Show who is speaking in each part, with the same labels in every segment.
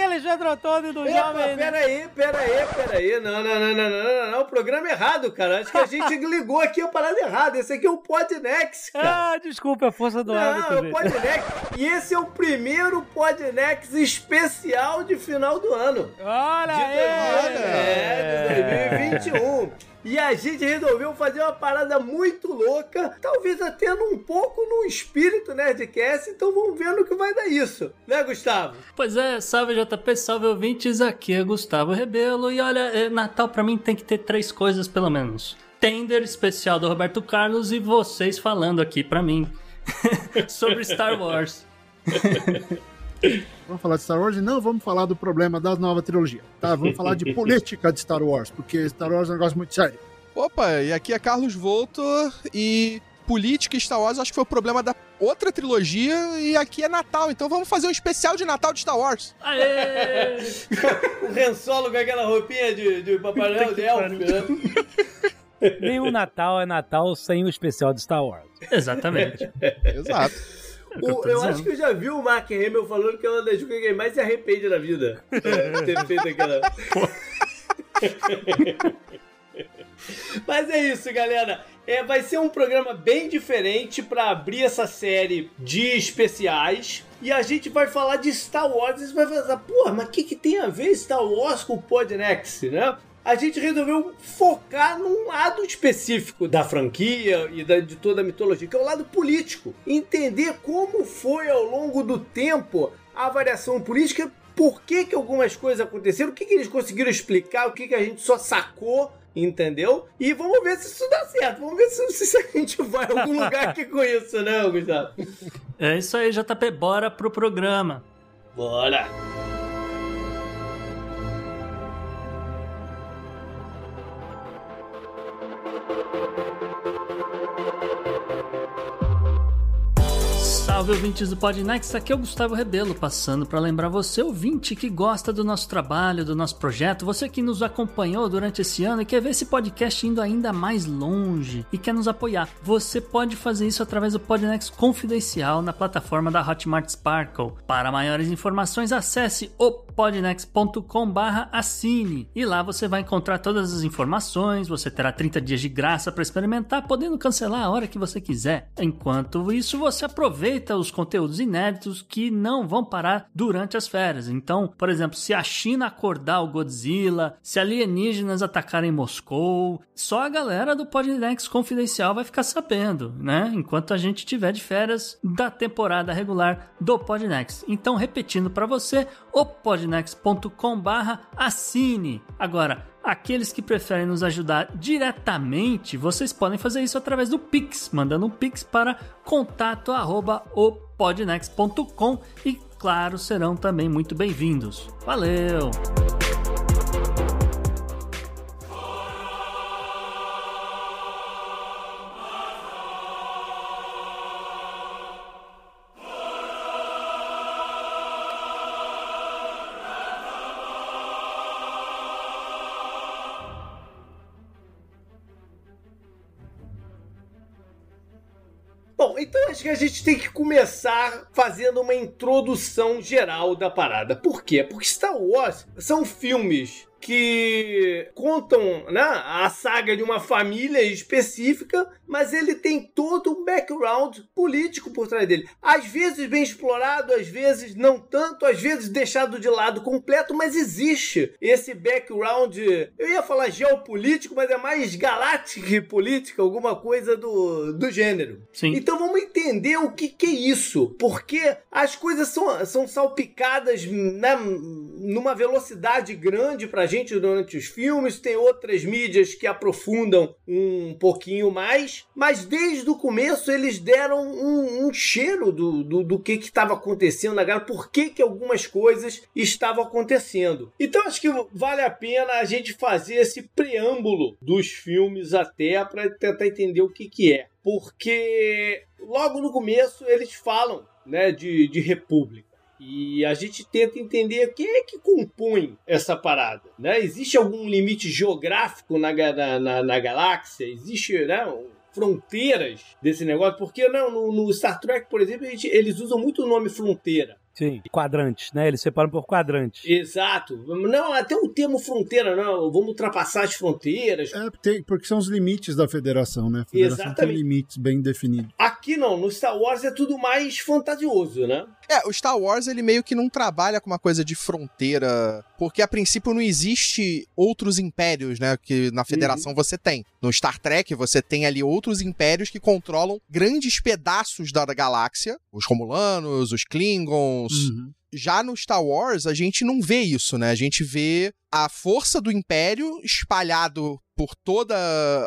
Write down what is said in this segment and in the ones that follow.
Speaker 1: aquele Jadrotone do
Speaker 2: Epa,
Speaker 1: jovem.
Speaker 2: peraí, peraí, peraí. Não, não, não, não, não, não, não. O programa é errado, cara. Acho que a gente ligou aqui a parada errada. Esse aqui é o Podnext, cara.
Speaker 1: Ah, desculpa, é a força do hábito.
Speaker 2: Não, é o
Speaker 1: velho.
Speaker 2: Podnext. E esse é o primeiro Podnext especial de final do ano.
Speaker 1: Olha
Speaker 2: De,
Speaker 1: aí!
Speaker 2: é, de 2021. E a gente resolveu fazer uma parada muito louca, talvez até num pouco no espírito Nerdcast, então vamos ver no que vai dar isso. Né, Gustavo?
Speaker 3: Pois é, salve JP, salve ouvintes, aqui é Gustavo Rebelo e olha, é, Natal pra mim tem que ter três coisas pelo menos. Tender especial do Roberto Carlos e vocês falando aqui pra mim sobre Star Wars.
Speaker 4: Vamos falar de Star Wars e não vamos falar do problema da nova trilogia, tá? Vamos falar de política de Star Wars, porque Star Wars é um negócio muito sério.
Speaker 5: Opa, e aqui é Carlos Volto e política e Star Wars acho que foi o problema da outra trilogia e aqui é Natal, então vamos fazer um especial de Natal de Star Wars.
Speaker 3: Aê!
Speaker 2: O Han Solo com aquela roupinha de, de Papai Noel de elfo, né?
Speaker 1: Nenhum Natal é Natal sem o especial de Star Wars.
Speaker 3: Exatamente.
Speaker 5: Exato.
Speaker 3: Eu
Speaker 2: eu acho que eu já vi o Mark Hamill falando que é uma das coisas que ele mais se arrepende na vida. É, ter feito aquela. Mas é isso, galera. É, vai ser um programa bem diferente para abrir essa série de especiais. E a gente vai falar de Star Wars. E você vai pensar, porra, mas o que, que tem a ver Star Wars com o Podnext, né? A gente resolveu focar num lado específico da franquia e da- de toda a mitologia, que é o lado político. Entender como foi ao longo do tempo a variação política, por que, que algumas coisas aconteceram, o que, que eles conseguiram explicar, o que, que a gente só sacou entendeu? E vamos ver se isso dá certo. Vamos ver se, se a gente vai a algum lugar aqui com isso, né, Gustavo?
Speaker 3: É isso aí, JP, bora pro programa.
Speaker 2: Bora!
Speaker 3: Salve ouvintes do Podnext, aqui é o Gustavo Rebelo, passando para lembrar você, ouvinte, que gosta do nosso trabalho, do nosso projeto, você que nos acompanhou durante esse ano e quer ver esse podcast indo ainda mais longe e quer nos apoiar. Você pode fazer isso através do Podnext Confidencial na plataforma da Hotmart Sparkle. Para maiores informações, acesse o podnext.com assine e lá você vai encontrar todas as informações, você terá 30 dias de graça para experimentar, podendo cancelar a hora que você quiser. Enquanto isso, você aproveita os conteúdos inéditos que não vão parar durante as férias. Então, por exemplo, se a China acordar o Godzilla, se alienígenas atacarem Moscou, só a galera do Podnext Confidencial vai ficar sabendo, né? Enquanto a gente tiver de férias da temporada regular do Podnext. Então, repetindo para você, o podnext.com assine. Agora, Aqueles que preferem nos ajudar diretamente, vocês podem fazer isso através do Pix, mandando um Pix para contato@opodnext.com e claro, serão também muito bem-vindos. Valeu.
Speaker 2: Acho que a gente tem que começar fazendo uma introdução geral da parada. Por quê? Porque Star Wars são filmes que contam né, a saga de uma família específica, mas ele tem todo um background político por trás dele. Às vezes bem explorado, às vezes não tanto, às vezes deixado de lado completo, mas existe esse background. Eu ia falar geopolítico, mas é mais galáctico política, alguma coisa do, do gênero.
Speaker 3: Sim.
Speaker 2: Então vamos entender o que, que é isso. Porque as coisas são, são salpicadas né, numa velocidade grande pra gente durante os filmes. Tem outras mídias que aprofundam um pouquinho mais. Mas desde o começo eles deram um, um cheiro do, do, do que estava acontecendo na galera. Por que, que algumas coisas estavam acontecendo. Então acho que vale a pena a gente fazer esse preâmbulo dos filmes até para tentar entender o que, que é porque logo no começo eles falam né, de, de república. E a gente tenta entender quem é que compõe essa parada. Né? Existe algum limite geográfico na, ga- na, na galáxia? Existe né, fronteiras desse negócio? Porque não, no, no Star Trek, por exemplo, a gente- eles usam muito o nome fronteira.
Speaker 1: Sim, quadrantes, né? Eles separam por quadrantes.
Speaker 2: Exato. Não, até o termo fronteira, não. Vamos ultrapassar as fronteiras.
Speaker 4: É, porque são os limites da federação, né? A federação
Speaker 2: Exatamente.
Speaker 4: tem limites bem definidos.
Speaker 2: Aqui não, no Star Wars é tudo mais fantasioso, né?
Speaker 5: É, o Star Wars ele meio que não trabalha com uma coisa de fronteira, porque a princípio não existe outros impérios, né, que na Federação você tem. No Star Trek você tem ali outros impérios que controlam grandes pedaços da galáxia, os Romulanos, os Klingons.
Speaker 4: Uhum.
Speaker 5: Já no Star Wars a gente não vê isso, né? A gente vê a força do Império espalhado por toda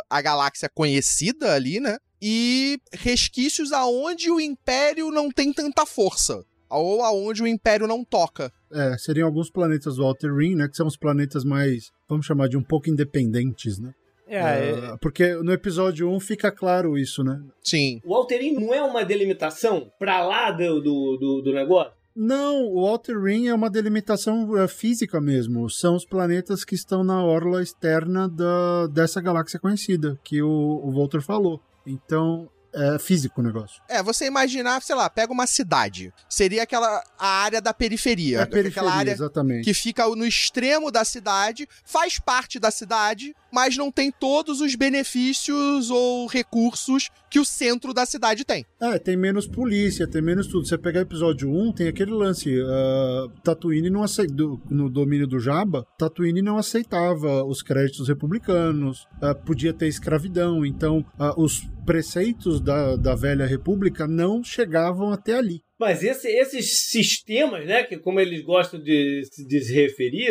Speaker 5: a galáxia conhecida ali, né? E resquícios aonde o Império não tem tanta força. Ou aonde o Império não toca.
Speaker 4: É, seriam alguns planetas do Outer Rim, né? Que são os planetas mais, vamos chamar de um pouco independentes, né?
Speaker 1: É, é,
Speaker 4: É, porque no episódio 1 fica claro isso, né?
Speaker 5: Sim.
Speaker 2: O Alterin não é uma delimitação pra lá do, do, do, do negócio?
Speaker 4: Não, o Outer Rim é uma delimitação é, física mesmo. São os planetas que estão na orla externa da, dessa galáxia conhecida, que o, o Walter falou. Então, é físico o negócio.
Speaker 5: É, você imaginar, sei lá, pega uma cidade. Seria aquela a área da periferia.
Speaker 4: É a periferia,
Speaker 5: aquela área
Speaker 4: exatamente.
Speaker 5: que fica no extremo da cidade, faz parte da cidade, mas não tem todos os benefícios ou recursos que o centro da cidade tem.
Speaker 4: É, tem menos polícia, tem menos tudo. Você pegar episódio 1, tem aquele lance. Uh, Tatooine não aceita, no domínio do Jabba, Tatooine não aceitava os créditos republicanos, uh, podia ter escravidão. Então, uh, os preceitos da, da velha república não chegavam até ali.
Speaker 2: Mas esse- esses sistemas, né, que como eles gostam de, de se referir,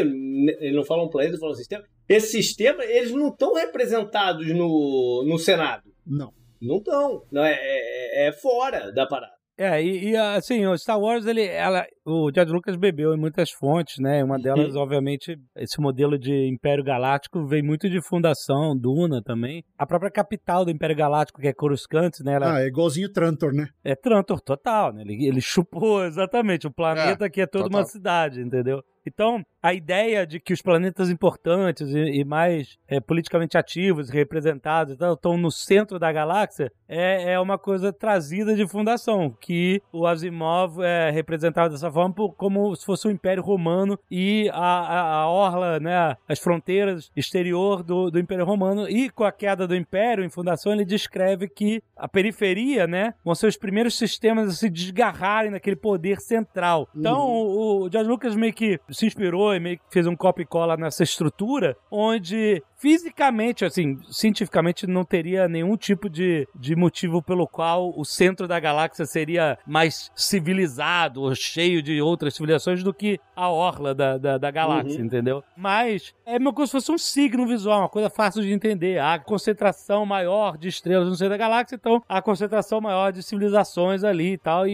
Speaker 2: eles não falam planeta, falam sistema. Esses sistemas, eles não estão representados no, no Senado.
Speaker 4: Não.
Speaker 2: Não estão. Não, é, é, é fora da parada.
Speaker 1: É, e, e, assim, o Star Wars, ele, ela, o George Lucas bebeu em muitas fontes, né? Uma delas, obviamente, esse modelo de Império Galáctico veio muito de Fundação, Duna também. A própria capital do Império Galáctico, que é Coruscant, né? Ela
Speaker 4: Ah, é igualzinho Trantor, né?
Speaker 1: é Trantor total, né? Ele, ele chupou exatamente o planeta que é toda
Speaker 5: total.
Speaker 1: uma cidade, entendeu? Então, a ideia de que os planetas importantes e, e mais é, politicamente ativos, representados, tal, estão no centro da galáxia é, é uma coisa trazida de fundação, que o Asimov é representado dessa forma por- como se fosse o Império Romano e a, a, a orla, né, as fronteiras exterior do, do Império Romano. E com a queda do Império, em fundação, ele descreve que a periferia, né, vão ser os primeiros sistemas a se desgarrarem daquele poder central. Então, o, o George Lucas meio que se inspirou e meio que fez um copy e cola nessa estrutura, onde fisicamente, assim, cientificamente não teria nenhum tipo de, de motivo pelo qual o centro da galáxia seria mais civilizado ou cheio de outras civilizações do que a orla da, da, da galáxia,
Speaker 2: Uhum.
Speaker 1: entendeu? Mas é uma coisa se fosse um signo visual, uma coisa fácil de entender. Há concentração maior de estrelas no centro da galáxia, então há concentração maior de civilizações ali e tal, e,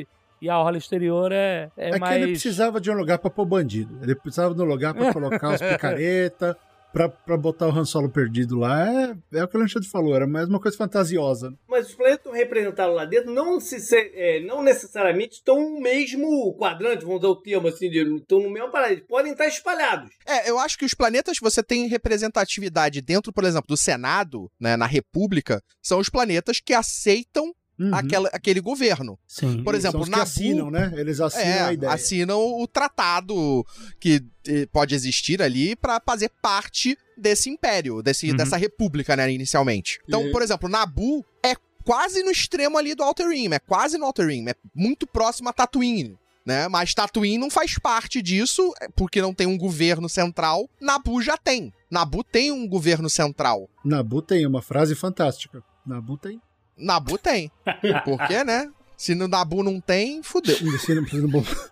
Speaker 1: e, e a orla exterior é, é,
Speaker 4: É,
Speaker 1: mais...
Speaker 4: que ele precisava de um lugar pra pôr bandido. Ele precisava de um lugar pra colocar os picareta, pra, pra botar o Han Solo perdido lá. É, é o que o Alexandre falou, era mais uma coisa fantasiosa.
Speaker 2: Mas os planetas estão representados lá dentro não, se, se- é, não necessariamente estão no mesmo quadrante, vamos usar o termo assim, de, estão no mesmo parada. Eles podem estar espalhados.
Speaker 5: É, eu acho que os planetas que você tem representatividade dentro, por exemplo, do Senado, né, na República, são os planetas que aceitam
Speaker 4: Uhum.
Speaker 5: aquela, aquele governo.
Speaker 1: Sim.
Speaker 5: Por exemplo, Nabu-
Speaker 4: assinam, né? Eles assinam
Speaker 5: É,
Speaker 4: a ideia.
Speaker 5: assinam o tratado que eh, pode existir ali pra fazer parte desse império, desse,
Speaker 1: Uhum.
Speaker 5: dessa república, né, inicialmente. Então,
Speaker 2: Uhum.
Speaker 5: por exemplo, Nabu é quase no extremo ali do Outer Rim, é quase no Outer Rim, é muito próximo a Tatooine. Né? Mas Tatooine não faz parte disso, é, porque não tem um governo central. Nabu já tem. Nabu tem um governo central.
Speaker 4: Nabu tem uma frase fantástica. Nabu tem.
Speaker 5: Nabu tem. Porque, né? Se no Nabu não tem, fudeu.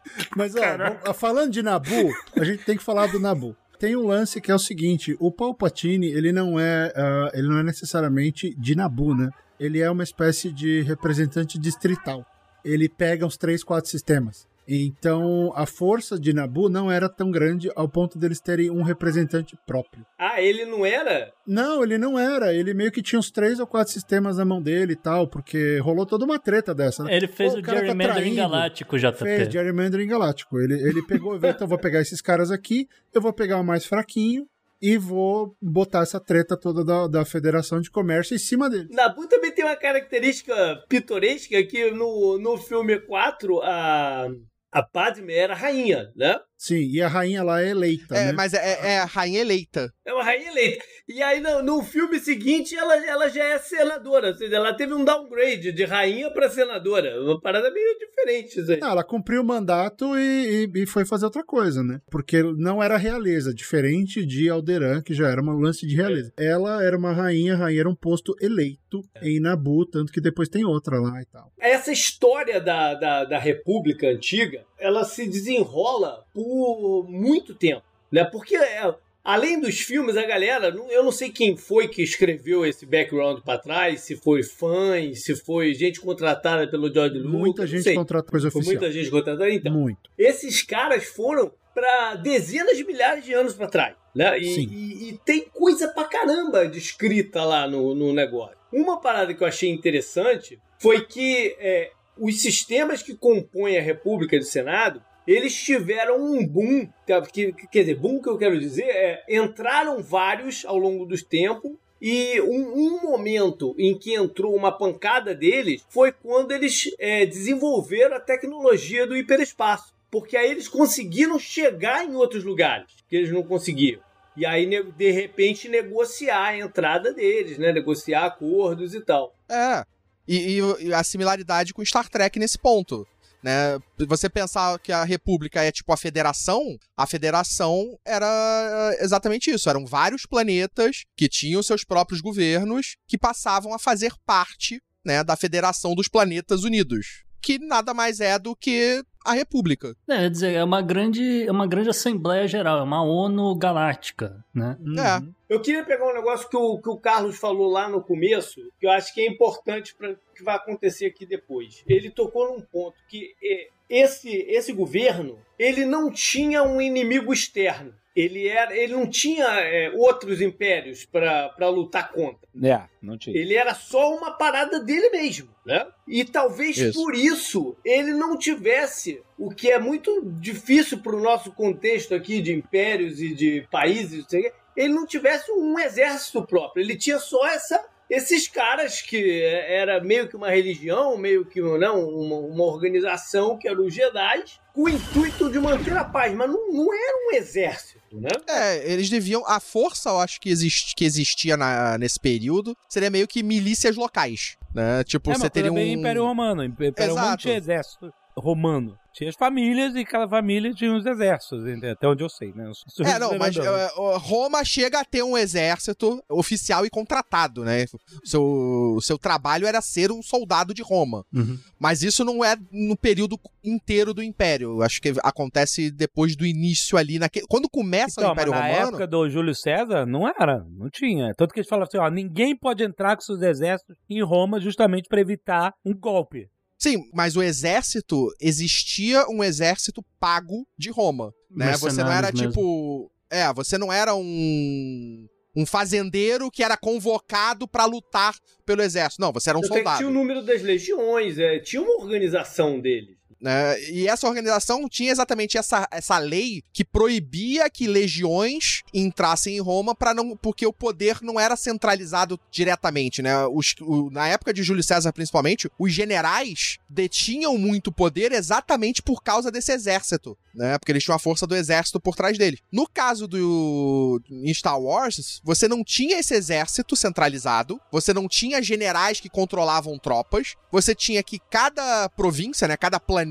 Speaker 4: Mas, ó, vamos- falando de Nabu, a gente tem que falar do Nabu. Tem um lance que é o seguinte: o Palpatine, ele não é, ah, ele não é necessariamente de Nabu, né? Ele é uma espécie de representante distrital. Ele pega os três, quatro sistemas. Então, a força de Nabu não era tão grande ao ponto deles terem um representante próprio.
Speaker 2: Ah, ele não era?
Speaker 4: Não, ele não era. Ele meio que tinha uns três ou quatro sistemas na mão dele e tal, porque rolou toda uma treta dessa. né?
Speaker 6: Ele fez
Speaker 4: Pô,
Speaker 6: o,
Speaker 4: cara tá
Speaker 6: Gerrymandering
Speaker 4: traindo.
Speaker 6: Galáctico, JP.
Speaker 4: Fez Gerrymandering Galáctico. Ele, ele pegou então eu vou pegar esses caras aqui, eu vou pegar o mais fraquinho e vou botar essa treta toda da, da Federação de Comércio em cima dele.
Speaker 2: Nabu também tem uma característica pitoresca que no, no filme 4, a, A Padme era rainha, né?
Speaker 4: Sim, e a rainha lá é eleita,
Speaker 5: É,
Speaker 4: né?
Speaker 5: mas é, é a rainha eleita.
Speaker 2: É uma rainha eleita. E aí, no, no filme seguinte, ela, ela já é senadora. Ou seja, ela teve um downgrade de rainha pra senadora. Uma parada meio diferente isso aí.
Speaker 4: Não, ela cumpriu o mandato e, e- e foi fazer outra coisa, né? Porque não era realeza, diferente de Alderan, que já era uma lance de realeza. Ela era uma rainha, a rainha era um posto eleito em Nabu, tanto que depois tem outra lá e tal.
Speaker 2: Essa história da, da, da República Antiga, ela se desenrola por muito tempo. Né? Porque, é, além dos filmes, a galera, eu não sei quem foi que escreveu esse background pra trás, se foi fãs, se foi gente contratada pelo George Lucas.
Speaker 4: Muita gente
Speaker 2: sei.
Speaker 4: contrata coisa
Speaker 2: Foi
Speaker 4: oficial.
Speaker 2: muita gente contratada. Então,
Speaker 4: Muito.
Speaker 2: esses caras foram para dezenas de milhares de anos para trás. Né? E, e- e tem coisa pra caramba descrita lá no, no negócio. Uma parada que eu achei interessante foi que é, os sistemas que compõem a República do Senado eles tiveram um boom, que, que- quer dizer, boom que eu quero dizer é entraram vários ao longo dos tempos e um, um momento em que entrou uma pancada deles foi quando eles é, desenvolveram a tecnologia do hiperespaço. Porque aí eles conseguiram chegar em outros lugares que eles não conseguiam. E aí, de repente, negociar a entrada deles, né? Negociar acordos e tal.
Speaker 5: É. E, e- e a similaridade com Star Trek nesse ponto. Né? Você pensar que a República é tipo a Federação, a Federação era eh, exatamente isso. Eram vários planetas que tinham seus próprios governos que passavam a fazer parte né, da Federação dos Planetas Unidos. Que nada mais é do que a República.
Speaker 3: É, quer dizer, é uma grande, é uma grande Assembleia Geral, é uma ONU galáctica, né?
Speaker 5: É.
Speaker 4: Uhum.
Speaker 2: Eu queria pegar um negócio que o, que o Carlos falou lá no começo, que eu acho que é importante para o que vai acontecer aqui depois. Ele tocou num ponto que é, esse, esse governo ele não tinha um inimigo externo. Ele, era, ele não tinha é, outros impérios para lutar contra.
Speaker 1: É, não tinha.
Speaker 2: Ele era só uma parada dele mesmo, né? E talvez
Speaker 5: Isso.
Speaker 2: por isso ele não tivesse o que é muito difícil para o nosso contexto aqui de impérios e de países, não sei o quê, ele não tivesse um exército próprio. Ele tinha só essa esses caras que era meio que uma religião, meio que não, uma, uma organização que eram os Jedi, com o intuito de manter a paz, mas não, não era um exército, né?
Speaker 5: É, eles deviam. A força, eu acho que, exist, que existia na- nesse período seria meio que milícias locais. Né? Tipo,
Speaker 1: É,
Speaker 5: você teria um.
Speaker 1: Império Romano. Império Romano
Speaker 5: Exato.
Speaker 1: tinha exército romano. Tinha as famílias e cada família tinha os exércitos, até onde eu sei, né? Eu
Speaker 5: É, não, mas o Roma chega a ter um exército oficial e contratado, né? O seu, o seu trabalho era ser um soldado de Roma.
Speaker 4: Uhum.
Speaker 5: Mas isso não é no período inteiro do Império. Acho que acontece depois do início ali. Naque... Quando começa
Speaker 1: Então,
Speaker 5: o Império
Speaker 1: na
Speaker 5: Romano.
Speaker 1: época do Júlio César, não era, não tinha. Tanto que eles falavam assim, ó, ninguém pode entrar com seus exércitos em Roma justamente para evitar um golpe.
Speaker 5: Sim, mas o exército existia um exército pago de Roma, né? Você não era
Speaker 3: mesmo.
Speaker 5: tipo, é, você não era um um fazendeiro que era convocado pra lutar pelo exército. Não, você era um
Speaker 2: é que
Speaker 5: soldado.
Speaker 2: Tinha o número das legiões, é, tinha uma organização deles.
Speaker 5: Né? E essa organização tinha exatamente essa, essa lei que proibia que legiões entrassem em Roma para não porque o poder não era centralizado diretamente, né? Os, o- na época de Júlio César principalmente, os generais detinham muito poder exatamente por causa desse exército, né? Porque eles tinham a força do exército por trás dele. No caso do Star Wars, você não tinha esse exército centralizado, você não tinha generais que controlavam tropas, você tinha que cada província, né, cada planeta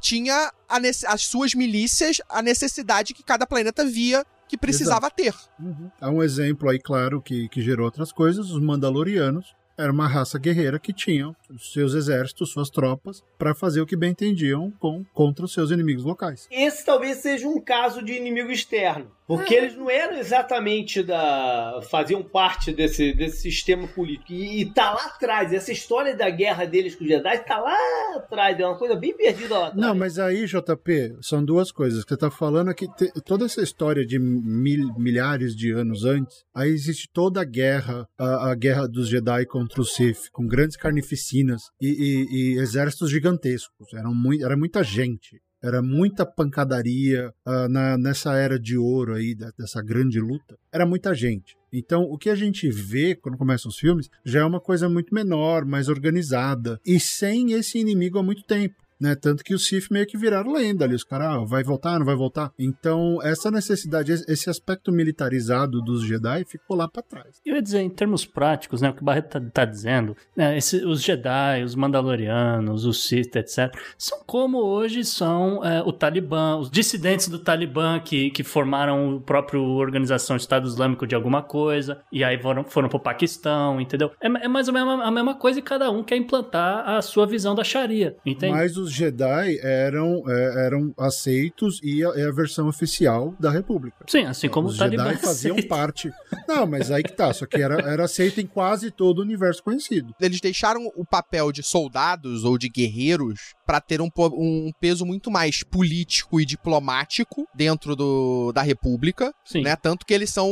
Speaker 5: tinha a nece- as suas milícias, a necessidade que cada planeta via que precisava ter.
Speaker 4: Uhum. Há um exemplo aí, claro, que, que gerou outras coisas. Os Mandalorianos era uma raça guerreira que tinham os seus exércitos, suas tropas, para fazer o que bem entendiam com, contra os seus inimigos locais.
Speaker 2: Esse talvez seja um caso de inimigo externo. Porque eles não eram exatamente da. faziam parte desse, desse sistema político. E, e tá lá atrás. Essa história da guerra deles com os Jedi tá lá atrás. É uma coisa bem perdida lá atrás.
Speaker 4: Não, mas aí, JP, são duas coisas. O que você tá falando é que te- toda essa história de mil- milhares de anos antes, aí existe toda a guerra, a, a guerra dos Jedi contra os Sith, com grandes carnificinas e, e- e exércitos gigantescos. Eram mui- era muita gente. Era muita pancadaria ah, na, nessa era de ouro aí, da- dessa grande luta. Era muita gente. Então, o que a gente vê quando começam os filmes já é uma coisa muito menor, mais organizada e sem esse inimigo há muito tempo. Né? Tanto que os Sith meio que viraram lenda ali. Os caras, ah, vai voltar, não vai voltar? Então, essa necessidade, esse aspecto militarizado dos Jedi ficou lá para trás.
Speaker 3: Eu ia dizer, em termos práticos, né? O que o Barreto tá, tá dizendo, né, esse, os Jedi, os Mandalorianos, os Sith, etc., são como hoje são é, o Talibã, os dissidentes do Talibã que, que formaram o próprio Organização Estado Islâmico de alguma coisa, e aí foram, foram pro Paquistão, entendeu? É, é mais ou menos a mesma coisa e cada um quer implantar a sua visão da Sharia, entende?
Speaker 4: Mas os Jedi eram, é, eram aceitos e a, é a, versão oficial da República.
Speaker 3: Sim, assim como
Speaker 4: os
Speaker 3: o Talibã
Speaker 4: Jedi faziam parte. Não, mas aí que tá, só que era, era aceito em quase todo o universo conhecido.
Speaker 5: Eles deixaram o papel de soldados ou de guerreiros para ter um, um peso muito mais político e diplomático dentro do, da República, Sim. né? Tanto que eles são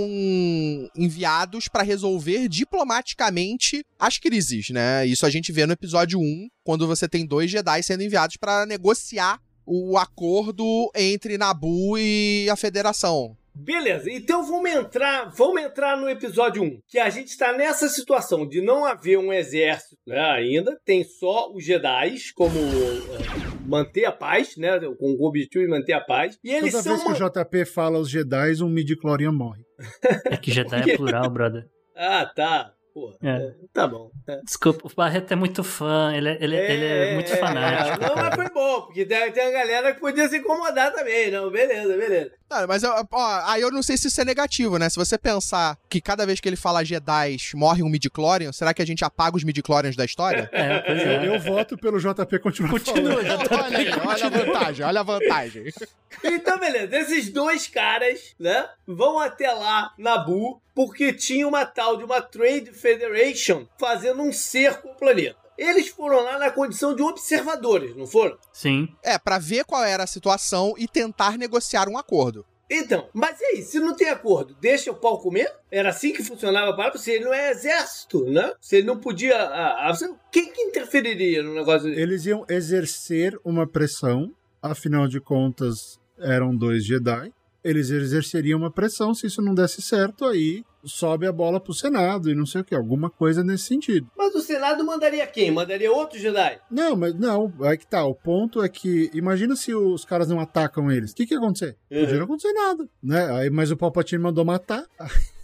Speaker 5: enviados para resolver diplomaticamente as crises, né? Isso a gente vê no episódio 1, quando você tem dois Jedi sendo enviados para negociar o acordo entre Nabu e a Federação.
Speaker 2: Beleza, então vamos entrar, vamos entrar no episódio 1, que a gente está nessa situação de não haver um exército né, ainda, tem só os Jedi como uh, manter a paz, né, com o objetivo de manter a paz.
Speaker 4: E eles Toda são vez que o JP fala os Jedi, um midi-chlorian morre.
Speaker 3: É que Jedi é plural, brother.
Speaker 2: Ah, tá. Pô, é. é. tá bom. É.
Speaker 3: Desculpa, o Barreto é muito fã, ele é, ele, é, ele é muito fanático.
Speaker 2: Não, mas foi bom, porque tem, tem a galera que podia se incomodar também. Não, beleza, beleza.
Speaker 5: Não, mas ó, aí eu não sei se isso é negativo, né? Se você pensar que cada vez que ele fala Jedi morre um midichlorian, será que a gente apaga os midichlorians da história?
Speaker 3: É, pois é.
Speaker 4: Eu, eu voto pelo JP continuar Continua,
Speaker 5: falando. JP, olha aí, olha a vantagem, olha a vantagem.
Speaker 2: Então, beleza, esses dois caras, né, vão até lá, Nabu, porque tinha uma tal de uma Trade Federation fazendo um cerco ao planeta. Eles foram lá na condição de observadores, não foram?
Speaker 3: Sim.
Speaker 5: É, para ver qual era a situação e tentar negociar um acordo.
Speaker 2: Então, mas e aí, se não tem acordo, deixa o pau comer? Era assim que funcionava para se ele não é exército, né? Se ele não podia. A, a, quem que interferiria no negócio dele?
Speaker 4: Eles iam exercer uma pressão, afinal de contas, eram dois Jedi eles exerceriam uma pressão. Se isso não desse certo, aí sobe a bola pro Senado e não sei o que, alguma coisa nesse sentido.
Speaker 2: Mas o Senado mandaria quem? Mandaria outro Jedi?
Speaker 4: Não, mas não, aí que tá. O ponto é que, imagina se os caras não atacam eles. O que que ia acontecer? Uhum. Podia não acontecer nada, né? Aí, mas o Palpatine mandou matar.